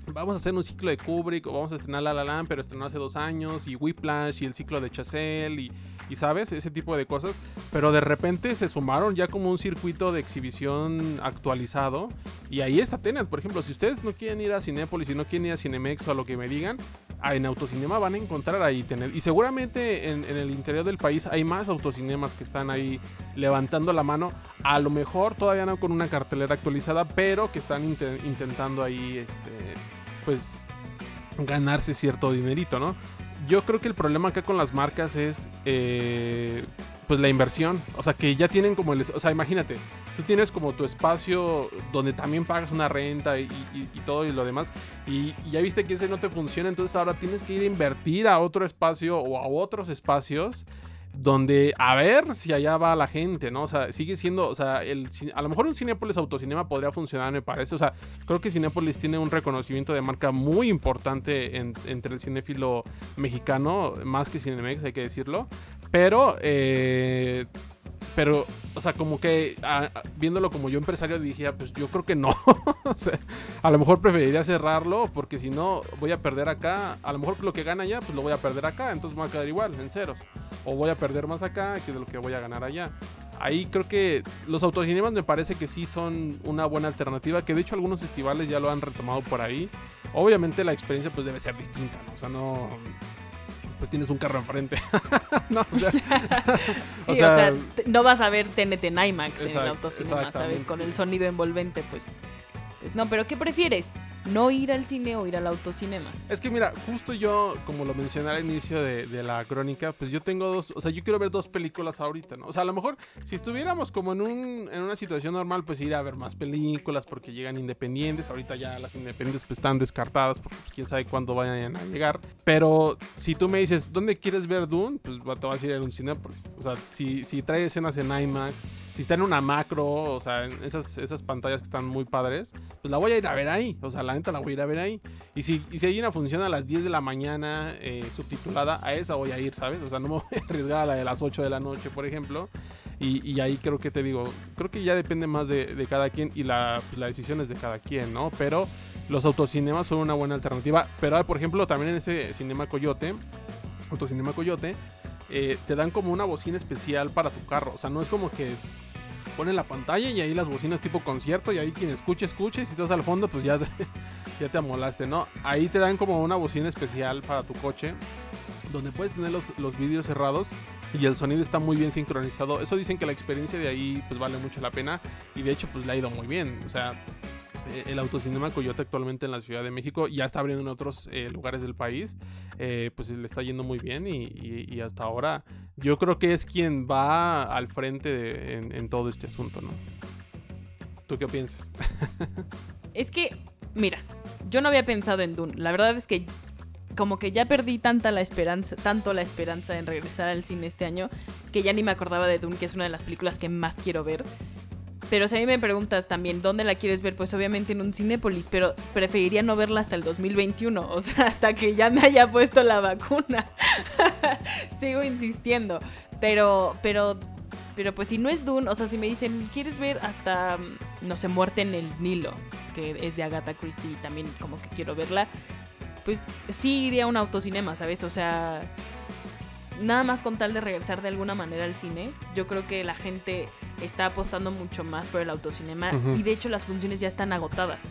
vamos a hacer un ciclo de Kubrick o vamos a estrenar La La Land, pero estrenó hace dos años, y Whiplash y el ciclo de Chazelle y, y, sabes, ese tipo de cosas. Pero de repente se sumaron ya como un circuito de exhibición actualizado y ahí está Tenet, por ejemplo, si ustedes no quieren ir a Cinépolis, si no quieren ir a Cinemex o a lo que me digan, en Autocinema van a encontrar ahí Tenet. Y seguramente en, el interior del país hay más autocinemas que están ahí levantando la mano. A lo mejor todavía no con una cartelera actualizada, pero que están intentando ahí, este, pues, ganarse cierto dinerito, ¿no? Yo creo que el problema acá con las marcas es eh, pues la inversión. O sea, que ya tienen como el... O sea, imagínate, tú tienes como tu espacio donde también pagas una renta y, todo y lo demás. Y, ya viste que ese no te funciona, entonces ahora tienes que ir a invertir a otro espacio o a otros espacios donde a ver si allá va la gente, ¿no? O sea, sigue siendo, o sea, el, a lo mejor un Cinépolis Autocinema podría funcionar, me parece. O sea, creo que Cinépolis tiene un reconocimiento de marca muy importante entre el cinéfilo mexicano, más que Cinemex, hay que decirlo. Pero, eh, pero, o sea, como que viéndolo como yo empresario dije, ah, pues yo creo que no. o sea, a lo mejor preferiría cerrarlo porque si no voy a perder acá. A lo mejor lo que gana allá, pues lo voy a perder acá. Entonces me va a quedar igual, en ceros. O voy a perder más acá que de lo que voy a ganar allá. Ahí creo que los autocinemas me parece que sí son una buena alternativa. Que de hecho algunos festivales ya lo han retomado por ahí. Obviamente la experiencia pues debe ser distinta, ¿no? O sea, no pues tienes un carro enfrente. no, o sea, sí, o sea, no vas a ver TNT en IMAX en el autocinema, ¿sabes? Con el sonido envolvente, pues pues, no, pero ¿qué prefieres? ¿No ir al cine o ir al autocinema? Es que mira, justo yo, como lo mencioné al inicio de, la crónica, pues yo tengo dos, o sea, yo quiero ver dos películas ahorita, ¿no? O sea, a lo mejor si estuviéramos como en, un, en una situación normal, pues ir a ver más películas porque llegan independientes. Ahorita ya las independientes pues están descartadas porque pues, quién sabe cuándo vayan a llegar. Pero si tú me dices, ¿dónde quieres ver Dune? Pues te vas a ir a un Cinépolis. O sea, si, si trae escenas en IMAX si está en una macro, o sea, en esas, esas pantallas que están muy padres, pues la voy a ir a ver ahí. O sea, la neta la voy a ir a ver ahí. Y si, y si hay una función a las 10 de la mañana eh, subtitulada, a esa voy a ir, ¿sabes? O sea, no me voy a arriesgar a la de las 8 de la noche, por ejemplo. Y, ahí creo que te digo, creo que ya depende más de, cada quien y la, pues, la decisión es de cada quien, ¿no? Pero los autocinemas son una buena alternativa. Pero, por ejemplo, también en ese Cinema Coyote, Autocinema Coyote, eh, te dan como una bocina especial para tu carro. O sea, no es como que ponen la pantalla y ahí las bocinas tipo concierto y ahí quien escuche, escuche. Y si estás al fondo, pues ya, ya te amolaste, ¿no? Ahí te dan como una bocina especial para tu coche donde puedes tener los, los vídeos cerrados y el sonido está muy bien sincronizado. Eso dicen que la experiencia de ahí pues vale mucho la pena y de hecho pues le ha ido muy bien. O sea, el Autocinema Coyote actualmente en la Ciudad de México ya está abriendo en otros eh, lugares del país, eh, pues le está yendo muy bien y, hasta ahora yo creo que es quien va al frente en, en todo este asunto, ¿no? ¿Tú qué piensas? es que, mira, yo no había pensado en Dune. La verdad es que como que ya perdí tanta la esperanza, tanto la esperanza en regresar al cine este año, que ya ni me acordaba de Dune, que es una de las películas que más quiero ver. Pero si a mí me preguntas también dónde la quieres ver, pues obviamente en un Cinépolis, pero preferiría no verla hasta el 2021, o sea, hasta que ya me haya puesto la vacuna. Sigo insistiendo, pero pero pero pues si no es Dune, o sea, si me dicen, ¿quieres ver hasta no sé, Muerte en el Nilo, que es de Agatha Christie y también como que quiero verla? pues sí iría a un autocinema, ¿sabes? O sea, nada más con tal de regresar de alguna manera al cine, yo creo que la gente está apostando mucho más por el autocinema y de hecho las funciones ya están agotadas.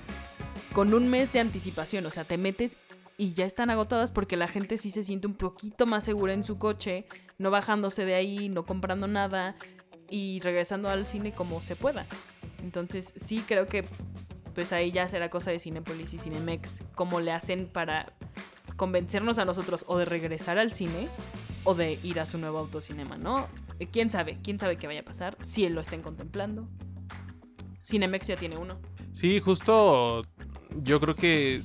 Con un mes de anticipación, o sea, te metes y ya están agotadas porque la gente sí se siente un poquito más segura en su coche, no bajándose de ahí, no comprando nada y regresando al cine como se pueda. Entonces sí creo que pues ahí ya será cosa de Cinepolis y Cinemex cómo le hacen para convencernos a nosotros o de regresar al cine o de ir a su nuevo autocinema, ¿no? Eh, ¿Quién sabe? ¿Quién sabe qué vaya a pasar? Si él lo estén contemplando. Cinemex ya tiene uno. Sí, justo yo creo que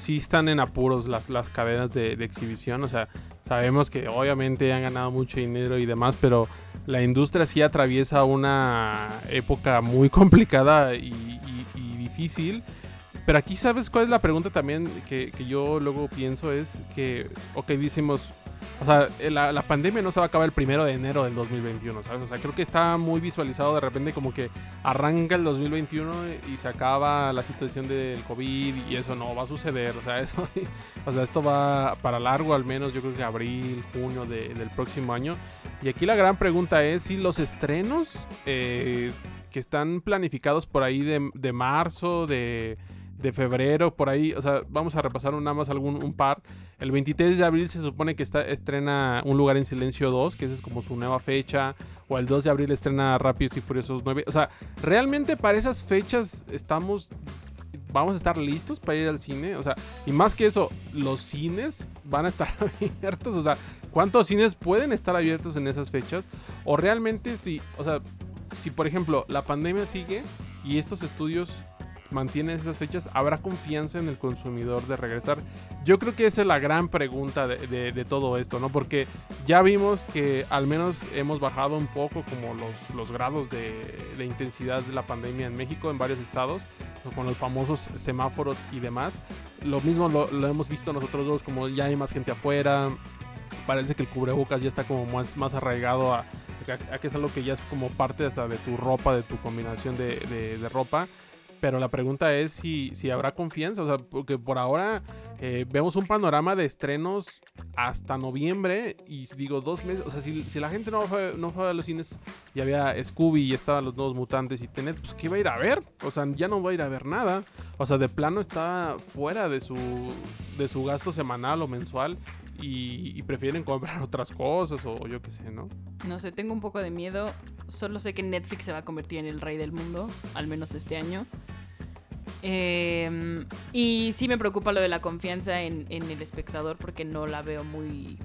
sí están en apuros las, las cadenas de, exhibición. O sea, sabemos que obviamente han ganado mucho dinero y demás, pero la industria sí atraviesa una época muy complicada y, difícil. Pero aquí, ¿sabes cuál es la pregunta también que, que yo luego pienso? Es que, ok, decimos, o sea, la, la, pandemia no se va a acabar el primero de enero del 2021, ¿sabes? O sea, creo que está muy visualizado de repente como que arranca el 2021 y se acaba la situación del COVID y eso no va a suceder, o sea, eso, o sea, esto va para largo al menos, yo creo que abril, junio del próximo año. Y aquí la gran pregunta es si los estrenos eh, que están planificados por ahí de, de marzo, de, de, febrero, por ahí. O sea, vamos a repasar nada más algún un par. El 23 de abril se supone que está, estrena Un lugar en silencio 2, que esa es como su nueva fecha. O el 2 de abril estrena Rápidos y Furiosos 9. O sea, realmente para esas fechas estamos vamos a estar listos para ir al cine. O sea, y más que eso, los cines van a estar abiertos. O sea, ¿cuántos cines pueden estar abiertos en esas fechas? O realmente si, o sea, si por ejemplo la pandemia sigue y estos estudios mantienen esas fechas, ¿habrá confianza en el consumidor de regresar? Yo creo que esa es la gran pregunta de, todo esto, ¿no? Porque ya vimos que al menos hemos bajado un poco como los, grados de, intensidad de la pandemia en México, en varios estados, con los famosos semáforos y demás. Lo mismo lo, hemos visto nosotros dos, como ya hay más gente afuera, parece que el cubrebocas ya está como más, más arraigado a que es algo que ya es como parte hasta de tu ropa, de tu combinación de, ropa. Pero la pregunta es si, si, habrá confianza, o sea, porque por ahora eh, vemos un panorama de estrenos hasta noviembre y digo dos meses, o sea, si, la gente no fue, no fue a los cines y había Scooby y estaban los nuevos mutantes y Tenet, pues ¿qué va a ir a ver? O sea, ya no va a ir a ver nada. O sea, de plano está fuera de su, de su gasto semanal o mensual y, prefieren comprar otras cosas o yo qué sé, ¿no? No sé, tengo un poco de miedo. Solo sé que Netflix se va a convertir en el rey del mundo, al menos este año. Em, y sí me preocupa lo de la confianza en, en, el espectador porque no la veo muy...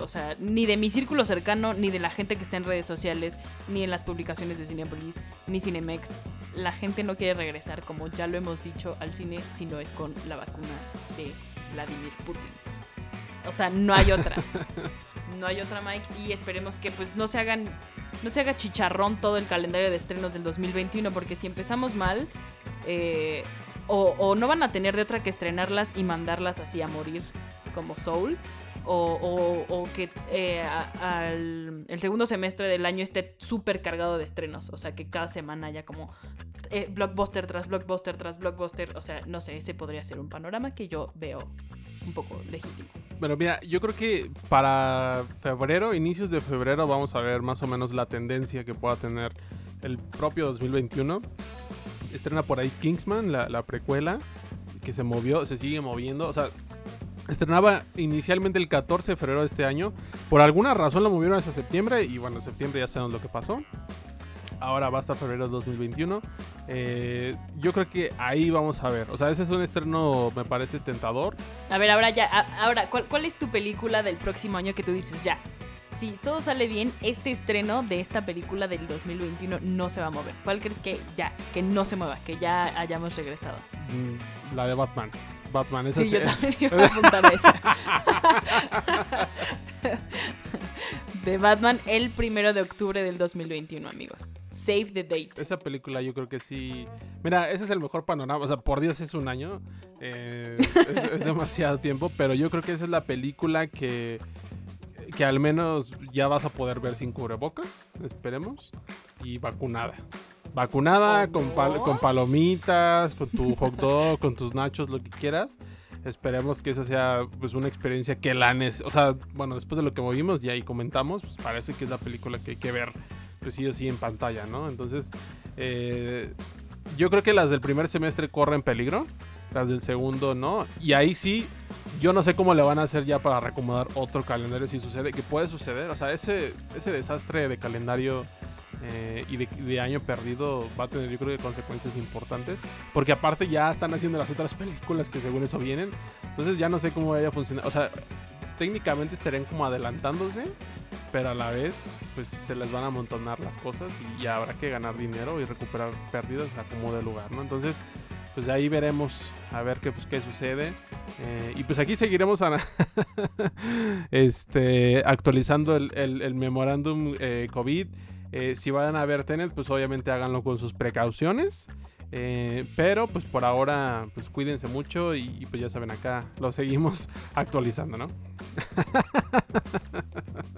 O sea, ni de mi círculo cercano, ni de la gente que está en redes sociales, ni en las publicaciones de Cinepolis, ni Cinemex. La gente no quiere regresar, como ya lo hemos dicho, al cine si no es con la vacuna de Vladimir Putin. O sea, no hay otra. No hay otra, Mike. Y esperemos que pues no se hagan. No se haga chicharrón todo el calendario de estrenos del 2021. Porque si empezamos mal. Eh, o, no van a tener de otra que estrenarlas y mandarlas así a morir. Como Soul. O, que eh, el segundo semestre del año esté súper cargado de estrenos. O sea, que cada semana haya como eh, blockbuster tras blockbuster tras blockbuster. O sea, no sé, ese podría ser un panorama que yo veo un poco legítimo. Bueno, mira, yo creo que para febrero, inicios de febrero, vamos a ver más o menos la tendencia que pueda tener el propio 2021. Estrena por ahí Kingsman, la, la precuela, que se movió, se sigue moviendo. O sea, estrenaba inicialmente el 14 de febrero de este año. Por alguna razón lo movieron hasta septiembre y bueno, en septiembre ya sabemos lo que pasó. Ahora va hasta febrero de 2021. Eh, yo creo que ahí vamos a ver. O sea, ese es un estreno, me parece tentador. A ver, ahora ya, a- ahora, ¿cuál, cuál es tu película del próximo año que tú dices ya? Si todo sale bien, este estreno de esta película del 2021 no se va a mover. ¿Cuál crees que ya, que no se mueva, que ya hayamos regresado? Mm, La de Batman. Batman, esa Sí, yo sí- también iba a apuntar a esa. de Batman el primero de octubre del 2021, amigos. Save the date. Esa película yo creo que sí. Mira, ese es el mejor panorama. O sea, por Dios es un año. eh, es, es demasiado tiempo. Pero yo creo que esa es la película que. Que al menos ya vas a poder ver sin cubrebocas. Esperemos. Y vacunada. Vacunada con, pal- ¿Cómo? con palomitas, con tu hot dog, con tus nachos, lo que quieras. Esperemos que esa sea pues una experiencia que la O sea, bueno, después de lo que movimos y comentamos, pues parece que es la película que hay que ver pues sí o sí en pantalla, ¿no? Entonces, eh, yo creo que las del primer semestre corren peligro, las del segundo no, y ahí sí, yo no sé cómo le van a hacer ya para reacomodar otro calendario si sucede, que puede suceder, o sea, ese, ese desastre de calendario eh, y de, de año perdido va a tener yo creo que consecuencias importantes, porque aparte ya están haciendo las otras películas que según eso vienen, entonces ya no sé cómo vaya a funcionar, o sea, técnicamente estarían como adelantándose, pero a la vez pues se les van a amontonar las cosas y habrá que ganar dinero y recuperar pérdidas a como de lugar, ¿no? Entonces, pues ahí veremos a ver qué, pues, qué sucede. Eh, y pues aquí seguiremos ana- este, actualizando el, el- el memorándum eh, COVID. Eh, si van a ver Tenet, pues obviamente háganlo con sus precauciones. Eh, pero pues por ahora, pues cuídense mucho y, y, pues ya saben, acá lo seguimos actualizando, ¿no?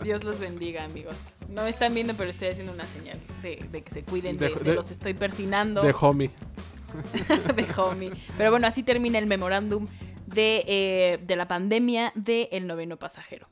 Dios los bendiga, amigos. No me están viendo, pero estoy haciendo una señal de, de que se cuiden, de, De- los estoy persinando. De homie. de homie. Pero bueno, así termina el memorándum de, eh, de la pandemia de El Noveno Pasajero.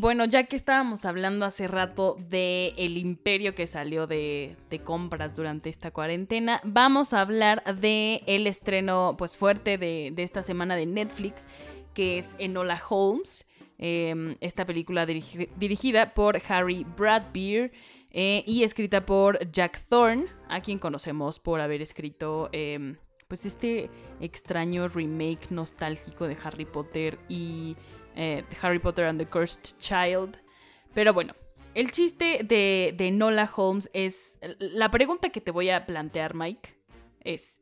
Bueno, ya que estábamos hablando hace rato de el imperio que salió de, compras durante esta cuarentena, vamos a hablar de el estreno pues fuerte de, esta semana de Netflix, que es Enola Holmes, eh, esta película dirigi- dirigida por Harry Bradbeer eh, y escrita por Jack Thorne, a quien conocemos por haber escrito eh, pues este extraño remake nostálgico de Harry Potter y eh, Harry Potter and the Cursed Child. Pero bueno, el chiste de, Nola Holmes es... La pregunta que te voy a plantear, Mike, es...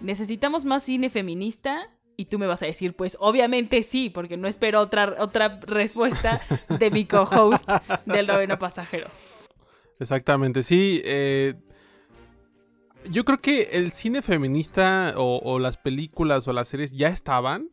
¿Necesitamos más cine feminista? Y tú me vas a decir, pues obviamente sí, porque no espero otra, otra respuesta de mi co-host del noveno pasajero. Exactamente, sí. eh, yo creo que el cine feminista o las películas o las series ya estaban.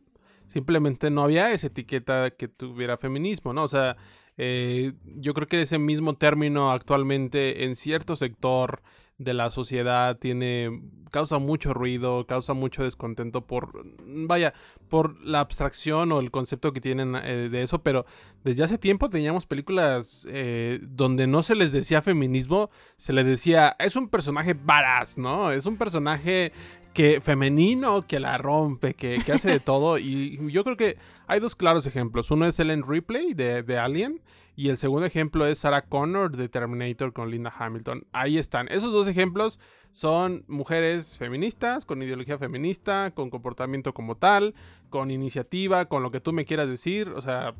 Simplemente no había esa etiqueta que tuviera feminismo, ¿no? O sea, eh, yo creo que ese mismo término actualmente en cierto sector de la sociedad tiene causa mucho ruido, causa mucho descontento por vaya, por la abstracción o el concepto que tienen eh, de eso, pero desde hace tiempo teníamos películas eh, donde no se les decía feminismo, se les decía es un personaje badass, ¿no? Es un personaje que femenino que la rompe, que, que hace de todo y yo creo que hay dos claros ejemplos. Uno es Ellen Ripley de, de Alien y el segundo ejemplo es Sarah Connor de Terminator con Linda Hamilton. Ahí están. Esos dos ejemplos son mujeres feministas, con ideología feminista, con comportamiento como tal, con iniciativa, con lo que tú me quieras decir. O sea,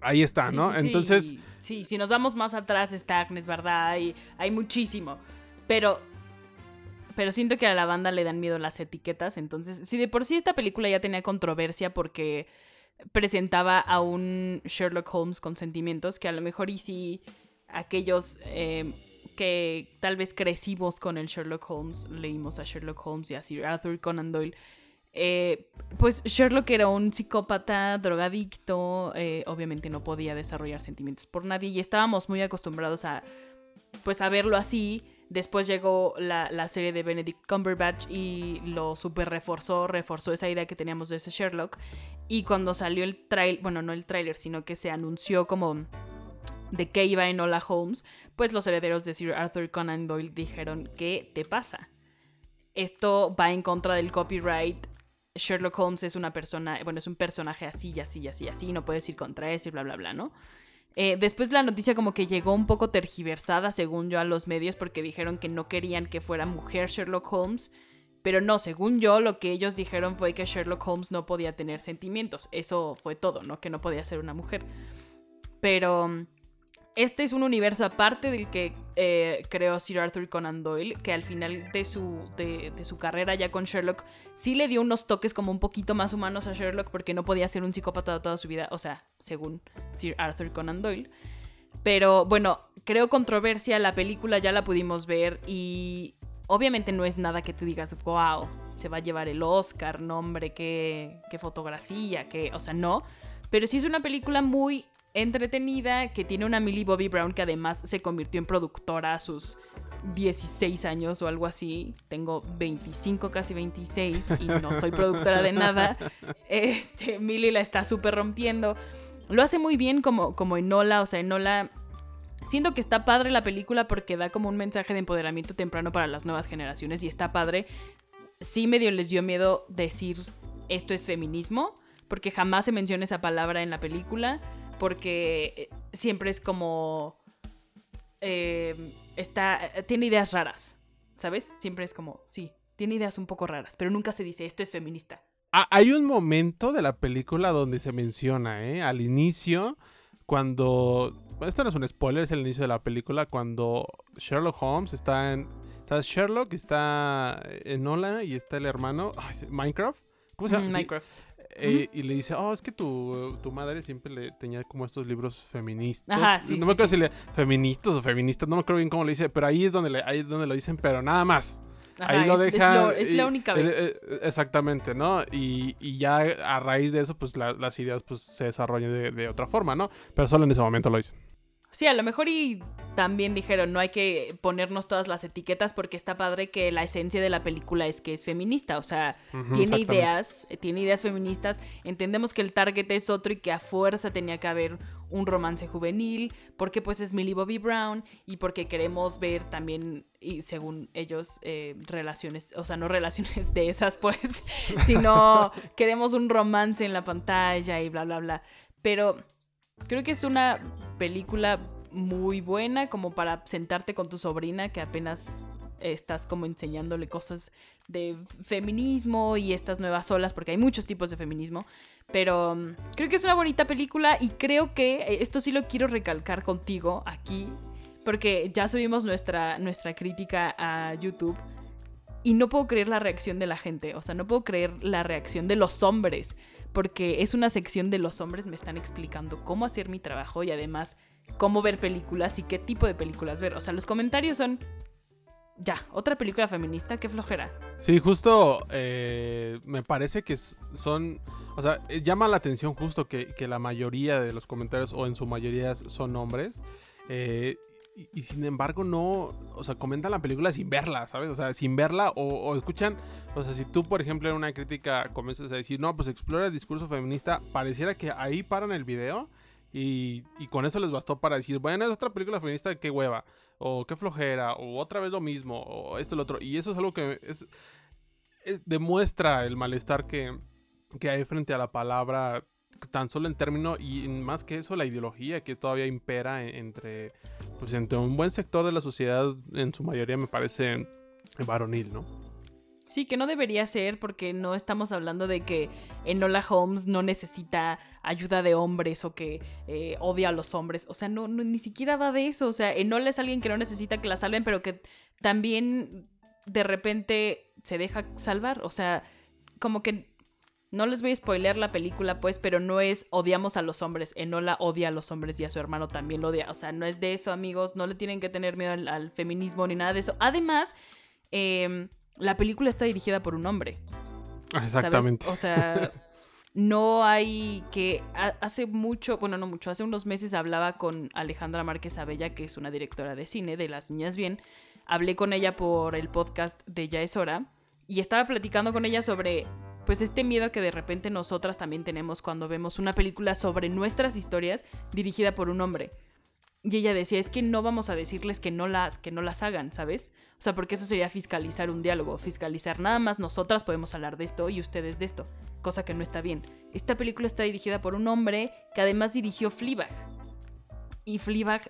ahí está, Sí, ¿no? sí, sí. Entonces, Sí, si nos vamos más atrás está Agnes, ¿verdad? Hay, hay muchísimo. Pero. Pero siento que a la banda le dan miedo las etiquetas. Entonces, si de por sí esta película ya tenía controversia porque presentaba a un Sherlock Holmes con sentimientos, que a lo mejor y sí aquellos eh, que tal vez crecimos con el Sherlock Holmes, leímos a Sherlock Holmes y a Sir Arthur Conan Doyle, eh, pues Sherlock era un psicópata, drogadicto, eh, obviamente no podía desarrollar sentimientos por nadie y estábamos muy acostumbrados a, pues, a verlo así. Después llegó la, serie de Benedict Cumberbatch y lo super reforzó, reforzó esa idea que teníamos de ese Sherlock. Y cuando salió el trailer, bueno, no el trailer, sino que se anunció como de que iba en Hola Holmes, pues los herederos de Sir Arthur Conan Doyle dijeron, ¿qué te pasa? Esto va en contra del copyright. Sherlock Holmes es una persona, bueno, es un personaje así así así así, no puedes ir contra eso y bla, bla, bla, ¿no? Eh, después la noticia como que llegó un poco tergiversada, según yo, a los medios porque dijeron que no querían que fuera mujer Sherlock Holmes. Pero no, según yo, lo que ellos dijeron fue que Sherlock Holmes no podía tener sentimientos. Eso fue todo, ¿no? Que no podía ser una mujer. Pero este es un universo aparte del que eh, creó Sir Arthur Conan Doyle, que al final de su, de, su carrera ya con Sherlock sí le dio unos toques como un poquito más humanos a Sherlock porque no podía ser un psicópata toda su vida, o sea, según Sir Arthur Conan Doyle. Pero bueno, creo controversia, la película ya la pudimos ver y obviamente no es nada que tú digas, wow, se va a llevar el Oscar, nombre, qué, qué fotografía, qué, o sea, no. Pero sí es una película muy entretenida, que tiene una Millie Bobby Brown que además se convirtió en productora a sus 16 años o algo así. Tengo 25, casi 26 y no soy productora de nada. Este, Millie la está súper rompiendo. Lo hace muy bien como, como Enola, o sea, Enola... Siento que está padre la película porque da como un mensaje de empoderamiento temprano para las nuevas generaciones y está padre. Sí medio les dio miedo decir esto es feminismo, porque jamás se menciona esa palabra en la película porque eh, siempre es como... Eh, está, tiene ideas raras, ¿sabes? Siempre es como, sí, tiene ideas un poco raras, pero nunca se dice, esto es feminista. Ah, hay un momento de la película donde se menciona, ¿eh? Al inicio, cuando... esto no es un spoiler, es el inicio de la película, cuando Sherlock Holmes está en... Está Sherlock, está Enola y está el hermano... Minecraft. ¿Cómo se llama? Mm, Minecraft. Eh, y le dice, oh, es que tu, tu, madre siempre le tenía como estos libros feministas. Ajá, sí, no me acuerdo si le feministas o feministas, no me acuerdo bien cómo le dice, pero ahí es donde, le, ahí es donde lo dicen, pero nada más. ahí lo deja. Es, la única vez. Eh, exactamente, ¿no? Y, y, ya a raíz de eso, pues las ideas pues, se desarrollan de, de, otra forma, ¿no? Pero solo en ese momento lo dicen. Sí, a lo mejor y también dijeron, no hay que ponernos todas las etiquetas porque está padre que la esencia de la película es que es feminista, o sea, tiene ideas, tiene ideas feministas, entendemos que el target es otro y que a fuerza tenía que haber un romance juvenil, porque pues es Millie Bobby Brown y porque queremos ver también, y según ellos, eh, relaciones, o sea, no relaciones de esas pues, sino queremos un romance en la pantalla y bla, bla, bla. Pero Creo que es una película muy buena como para sentarte con tu sobrina que apenas estás como enseñándole cosas de feminismo y estas nuevas olas, porque hay muchos tipos de feminismo, pero um, creo que es una bonita película y creo que eh, esto sí lo quiero recalcar contigo aquí, porque ya subimos nuestra, nuestra crítica a YouTube y no puedo creer la reacción de la gente, o sea, no puedo creer la reacción de los hombres porque es una sección de los hombres me están explicando cómo hacer mi trabajo y además cómo ver películas y qué tipo de películas ver. O sea, los comentarios son, ya, otra película feminista, qué flojera. Sí, justo eh, me parece que son, o sea, eh, llama la atención justo que, la mayoría de los comentarios o en su mayoría son hombres. Eh, y, sin embargo no, o sea, comentan la película sin verla, ¿sabes? O sea, sin verla o, escuchan, o sea, si tú, por ejemplo, en una crítica comienzas a decir, no, pues explora el discurso feminista, pareciera que ahí paran el video y, y con eso les bastó para decir, bueno, es otra película feminista, qué hueva, o qué flojera, o otra vez lo mismo, o esto, lo otro. Y eso es algo que es, demuestra el malestar que, que hay frente a la palabra tan solo en términos y más que eso la ideología que todavía impera entre pues entre un buen sector de la sociedad en su mayoría me parece varonil, ¿no? Sí, que no debería ser porque no estamos hablando de que Enola Holmes no necesita ayuda de hombres o que eh, odia a los hombres. O sea, no, ni siquiera va de eso. O sea, Enola es alguien que no necesita que la salven, pero que también de repente se deja salvar. O sea, como que no les voy a spoilear la película, pues, pero no es odiamos a los hombres. Enola odia a los hombres y a su hermano también lo odia. O sea, no es de eso, amigos. No le tienen que tener miedo al, feminismo ni nada de eso. Además, em, la película está dirigida por un hombre. Exactamente. O sea, no hay que. Hace mucho, bueno, no mucho, hace unos meses hablaba con Alejandra Márquez Abella, que es una directora de cine de Las Niñas Bien. Hablé con ella por el podcast de Ya es hora y estaba platicando con ella sobre pues este miedo que de repente nosotras también tenemos cuando vemos una película sobre nuestras historias dirigida por un hombre. Y ella decía, es que no vamos a decirles que no las que no las hagan, ¿sabes? O sea, porque eso sería fiscalizar un diálogo, fiscalizar nada más nosotras podemos hablar de esto y ustedes de esto, cosa que no está bien. Esta película está dirigida por un hombre que además dirigió Fleabag. Y Fleabag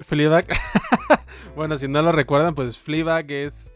Fleabag. bueno, si no lo recuerdan, pues Fleabag es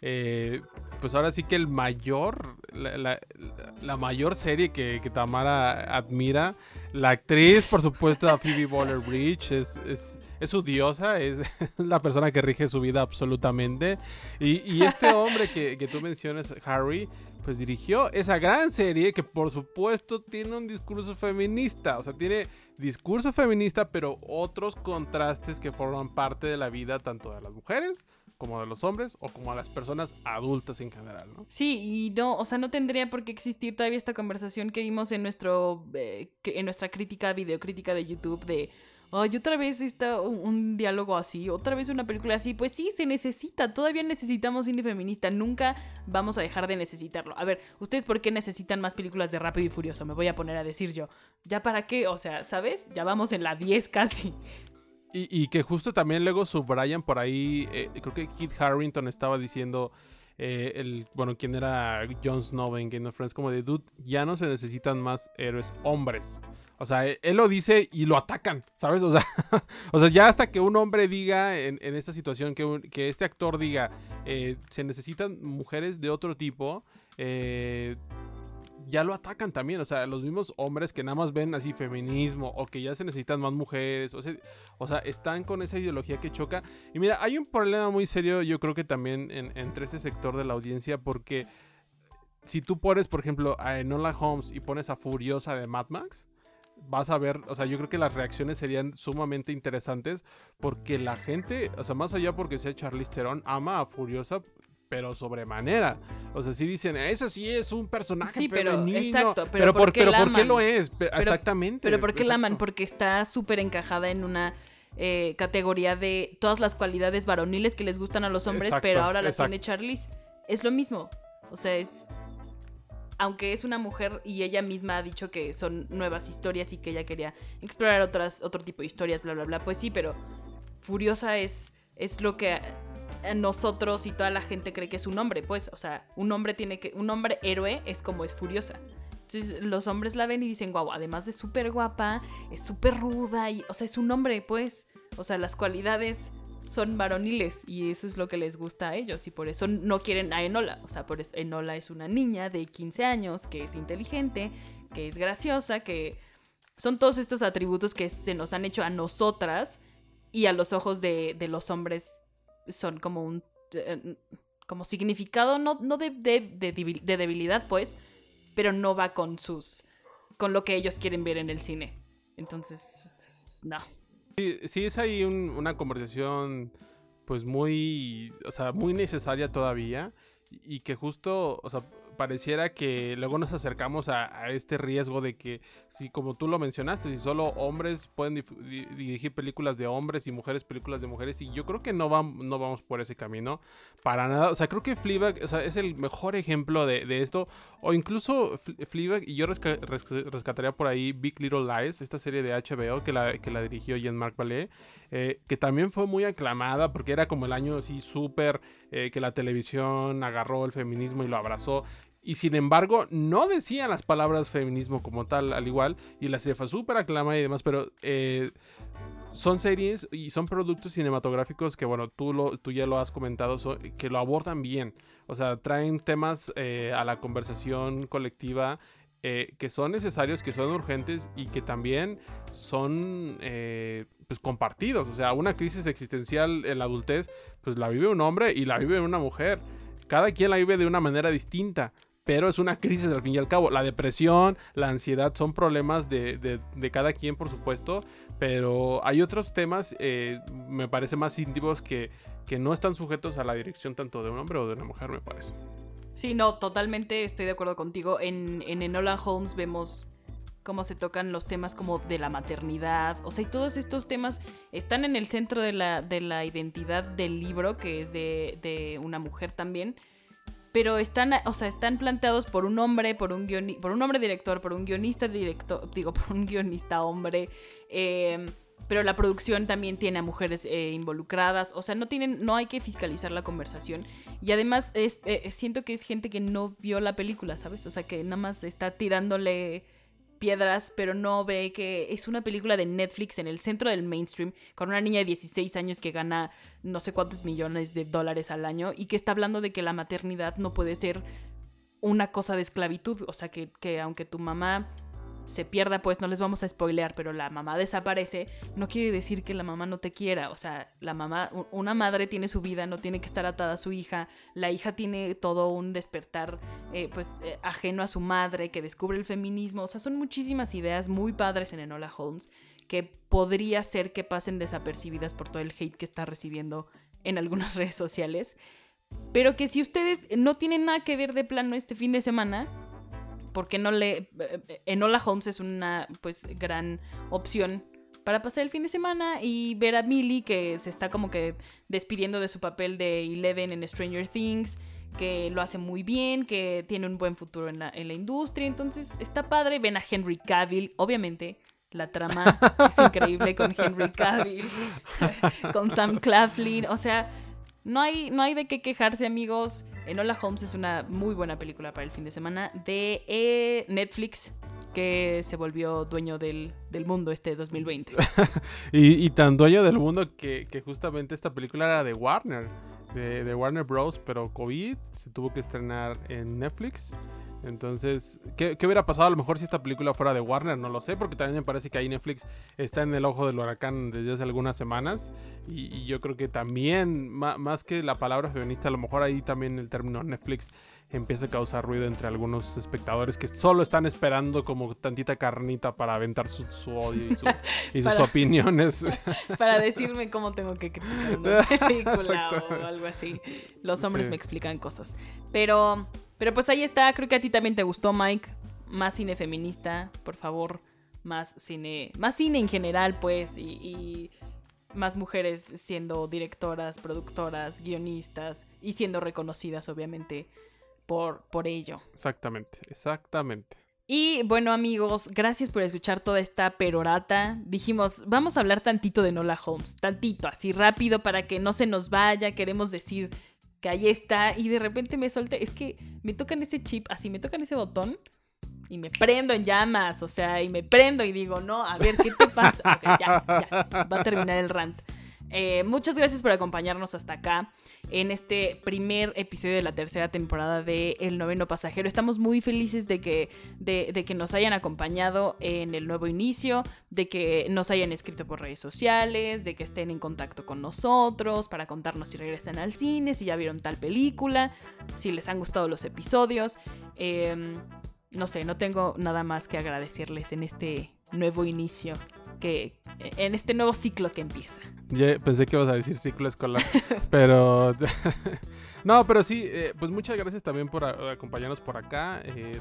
eh, pues ahora sí que el mayor, la, mayor serie que, Tamara admira. La actriz, por supuesto, Phoebe Waller-Bridge, es, es, es, su diosa, es la persona que rige su vida absolutamente. Y, este hombre que, que tú mencionas, Harry, pues dirigió esa gran serie que por supuesto tiene un discurso feminista, o sea, tiene discurso feminista, pero otros contrastes que forman parte de la vida tanto de las mujeres como de los hombres o como a las personas adultas en general, ¿no? Sí, y no, o sea, no tendría por qué existir todavía esta conversación que vimos en nuestro eh, en nuestra crítica, videocrítica de YouTube de ay, otra vez está un, diálogo así, otra vez una película así. Pues sí, se necesita, todavía necesitamos cine feminista, nunca vamos a dejar de necesitarlo. A ver, ¿ustedes por qué necesitan más películas de Rápido y Furioso? Me voy a poner a decir yo. ¿Ya para qué? O sea, ¿sabes? Ya vamos en la 10 casi. Y, que justo también luego subrayan por ahí, eh, creo que Kit Harrington estaba diciendo, eh, el, bueno, quien era Jon Snow en Game of Thrones, como de, dude, ya no se necesitan más héroes hombres. O sea, él lo dice y lo atacan, ¿sabes? O sea, o sea ya hasta que un hombre diga en, esta situación, que, que, este actor diga, eh, se necesitan mujeres de otro tipo, eh, ya lo atacan también. O sea, los mismos hombres que nada más ven así feminismo o que ya se necesitan más mujeres. O sea, están con esa ideología que choca. Y mira, hay un problema muy serio, yo creo que también entre ese sector de la audiencia, porque si tú pones, por ejemplo, a Enola Holmes y pones a Furiosa de Mad Max vas a ver, o sea, yo creo que las reacciones serían sumamente interesantes porque la gente, o sea, más allá porque sea Charlize Theron, ama a Furiosa pero sobremanera. O sea, sí dicen, ese sí es un personaje sí, pero, Exacto, pero, ¿por, qué lo es? Exactamente. Pero ¿por qué la aman? Porque está súper encajada en una eh, categoría de todas las cualidades varoniles que les gustan a los hombres, pero ahora las tiene Charlize. Es lo mismo. O sea, es aunque es una mujer y ella misma ha dicho que son nuevas historias y que ella quería explorar otras, otro tipo de historias, bla, bla, bla, pues sí, pero Furiosa es, es lo que nosotros y toda la gente cree que es un hombre, pues, o sea, un hombre tiene que, un hombre héroe es como es Furiosa. Entonces los hombres la ven y dicen, guau, además de súper guapa, es súper ruda, y, o sea, es un hombre, pues, o sea, las cualidades son varoniles y eso es lo que les gusta a ellos y por eso no quieren a Enola. O sea, por eso Enola es una niña de 15 años que es inteligente, que es graciosa, que son todos estos atributos que se nos han hecho a nosotras y a los ojos de, los hombres son como un eh, como significado no, no de, de, debilidad pues, pero no va con sus con lo que ellos quieren ver en el cine. Entonces, no. Sí, es ahí una conversación pues muy, o sea, muy necesaria todavía y que justo, o sea, pareciera que luego nos acercamos a, este riesgo de que, si como tú lo mencionaste, si solo hombres pueden dirigir películas de hombres y mujeres películas de mujeres, y yo creo que no, no vamos por ese camino para nada. O sea, creo que Fleabag o sea, es el mejor ejemplo de, esto, o incluso Fleabag, y yo rescataría por ahí Big Little Lies, esta serie de HBO que la, que la dirigió Jean-Marc Ballet, eh, que también fue muy aclamada porque era como el año así súper eh, que la televisión agarró el feminismo y lo abrazó. Y sin embargo, no decían las palabras feminismo como tal, al igual. Y la fue súper aclamada y demás, pero eh, son series y son productos cinematográficos que, bueno, tú, lo, tú ya lo has comentado, que lo abordan bien. O sea, traen temas eh, a la conversación colectiva eh, que son necesarios, que son urgentes y que también son pues compartidos. O sea, una crisis existencial en la adultez, pues la vive un hombre y la vive una mujer. Cada quien la vive de una manera distinta pero es una crisis al fin y al cabo. La depresión, la ansiedad son problemas de, cada quien, por supuesto, pero hay otros temas, eh, me parece más íntimos, que, que no están sujetos a la dirección tanto de un hombre o de una mujer, me parece. Sí, no, totalmente estoy de acuerdo contigo. En, en Enola Holmes vemos cómo se tocan los temas como de la maternidad, o sea, y todos estos temas están en el centro de la, de la identidad del libro, que es de, de una mujer también, pero están, o sea, están planteados por un hombre, por un, por un hombre director, por un guionista director, digo, por un guionista hombre, em, pero la producción también tiene a mujeres eh, involucradas, o sea, no tienen, no hay que fiscalizar la conversación y además eh, siento que es gente que no vio la película, ¿sabes? O sea, que nada más está tirándole piedras, pero no ve que es una película de Netflix en el centro del mainstream, con una niña de 16 años que gana no sé cuántos millones de dólares al año y que está hablando de que la maternidad no puede ser una cosa de esclavitud, o sea, que, que aunque tu mamá se pierda, pues no les vamos a spoilear, pero la mamá desaparece, no quiere decir que la mamá no te quiera. O sea, la mamá, una madre tiene su vida, no tiene que estar atada a su hija. La hija tiene todo un despertar, eh, pues, eh, ajeno a su madre, que descubre el feminismo. O sea, son muchísimas ideas muy padres en Enola Holmes que podría ser que pasen desapercibidas por todo el hate que está recibiendo en algunas redes sociales. Pero que si ustedes no tienen nada que ver de plano este fin de semana, porque no le... Enola Holmes es una pues gran opción para pasar el fin de semana y ver a Millie que se está como que despidiendo de su papel de Eleven en Stranger Things, que lo hace muy bien, que tiene un buen futuro en la, en la industria, entonces está padre, ven a Henry Cavill, obviamente la trama es increíble con Henry Cavill, con Sam Claflin, o sea, no hay, no hay de qué quejarse amigos. Enola Holmes es una muy buena película para el fin de semana de eh, Netflix que se volvió dueño del, mundo este 2020. y, tan dueño del mundo que, justamente esta película era de Warner, de Warner Bros. Pero COVID se tuvo que estrenar en Netflix. Entonces, ¿qué, hubiera pasado a lo mejor si esta película fuera de Warner? No lo sé, porque también me parece que ahí Netflix está en el ojo del huracán desde hace algunas semanas. Y, yo creo que también, más que la palabra feminista, a lo mejor ahí también el término Netflix empieza a causar ruido entre algunos espectadores que solo están esperando como tantita carnita para aventar su, odio y, sus opiniones. para decirme cómo tengo que criticar una película o algo así. Los hombres me explican cosas. Pero pero pues ahí está, creo que a ti también te gustó, Mike. Más cine feminista, por favor. Más cine, más cine en general, pues, y, más mujeres siendo directoras, productoras, guionistas y siendo reconocidas, obviamente, por, por ello. Exactamente, exactamente. Y bueno amigos, gracias por escuchar toda esta perorata. Dijimos, vamos a hablar tantito de Nola Holmes, tantito, así rápido para que no se nos vaya. Queremos decir que ahí está y de repente me solté, es que me tocan ese chip, así me tocan ese botón y me prendo en llamas, o sea, y me prendo y digo, no, a ver, ¿qué te pasa? ya, ya, va a terminar el rant. Eh, muchas gracias por acompañarnos hasta acá en este primer episodio de la tercera temporada de El Noveno Pasajero. Estamos muy felices de que, de, que nos hayan acompañado en el nuevo inicio, de que nos hayan escrito por redes sociales, de que estén en contacto con nosotros para contarnos si regresan al cine, si ya vieron tal película, si les han gustado los episodios. Em, no sé, no tengo nada más que agradecerles en este nuevo inicio en este nuevo ciclo que empieza. Pensé que ibas a decir ciclo escolar, pero no, pero sí, eh, pues muchas gracias también por acompañarnos por acá. Eh,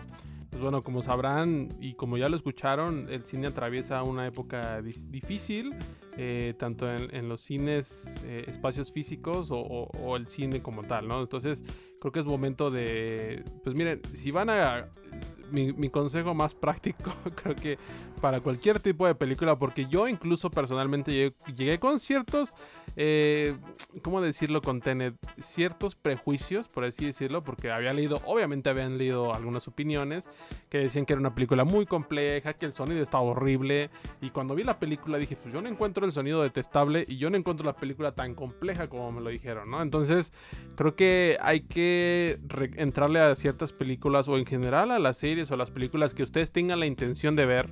pues bueno, como sabrán y como ya lo escucharon, el cine atraviesa una época difícil, eh, tanto en, los cines, espacios físicos o, el cine como tal, ¿no? Entonces creo que es momento de, pues miren, si van a mi, consejo más práctico, creo que para cualquier tipo de película, porque yo incluso personalmente llegué, con ciertos, eh, ¿cómo decirlo con Tenet? Ciertos prejuicios, por así decirlo, porque había leído, obviamente habían leído algunas opiniones que decían que era una película muy compleja, que el sonido estaba horrible, y cuando vi la película dije, pues yo no encuentro el sonido detestable y yo no encuentro la película tan compleja como me lo dijeron, ¿no? Entonces, creo que hay que entrarle a ciertas películas o en general a las series o las películas que ustedes tengan la intención de ver,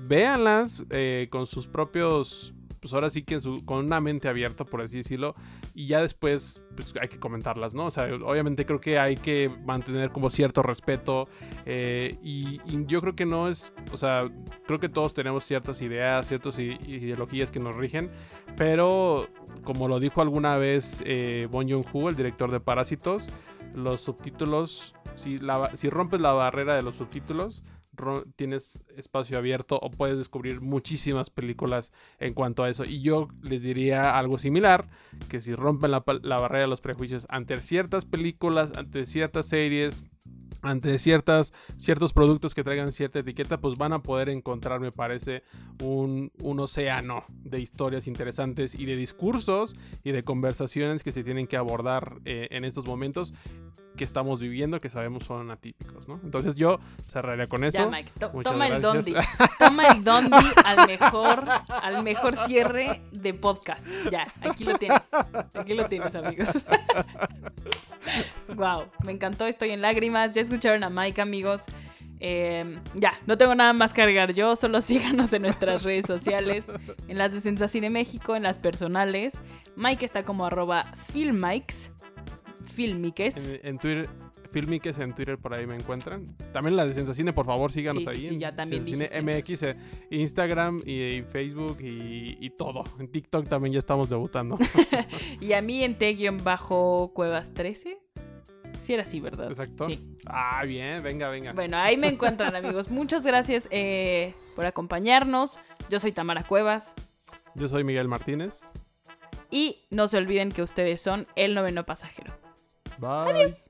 véanlas eh, con sus propios pues ahora sí que con una mente abierta, por así decirlo, y ya después pues, hay que comentarlas, ¿no? O sea, obviamente creo que hay que mantener como cierto respeto eh, y, yo creo que no es, o sea, creo que todos tenemos ciertas ideas, ciertas ideologías que nos rigen, pero como lo dijo alguna vez eh, Bon Joon-ho, el director de Parásitos, los subtítulos, si, si rompes la barrera de los subtítulos, tienes espacio abierto o puedes descubrir muchísimas películas en cuanto a eso. Y yo les diría algo similar, que si rompen la, barrera de los prejuicios ante ciertas películas, ante ciertas series, ante ciertas, ciertos productos que traigan cierta etiqueta, pues van a poder encontrar, me parece, un, un, océano de historias interesantes y de discursos y de conversaciones que se tienen que abordar eh, en estos momentos que estamos viviendo que sabemos son atípicos, ¿no? Entonces yo cerraría con eso. Ya, Mike, toma el dondi. Toma el dondi al mejor, al mejor cierre de podcast. Ya, aquí lo tienes. Aquí lo tienes, amigos. wow, me encantó, estoy en lágrimas. Ya escucharon a Mike, amigos. Em, ya, no tengo nada más que agregar yo, solo síganos en nuestras redes sociales, en las de Sensacine México, en las personales. Mike está como arroba filmikes Filmiques. En, Twitter, Filmiques en Twitter por ahí me encuentran. También la de Sensacine, por favor, síganos ahí. Sí, ya también MX, eh, Instagram y, Facebook y, todo. En TikTok también ya estamos debutando. y a mí en T-Cuevas 13. Sí era así, ¿verdad? Exacto. Sí. Ah, bien, venga, venga. Bueno, ahí me encuentran, amigos. Muchas gracias eh, por acompañarnos. Yo soy Tamara Cuevas. Yo soy Miguel Martínez. Y no se olviden que ustedes son el noveno pasajero. Bye. Adios.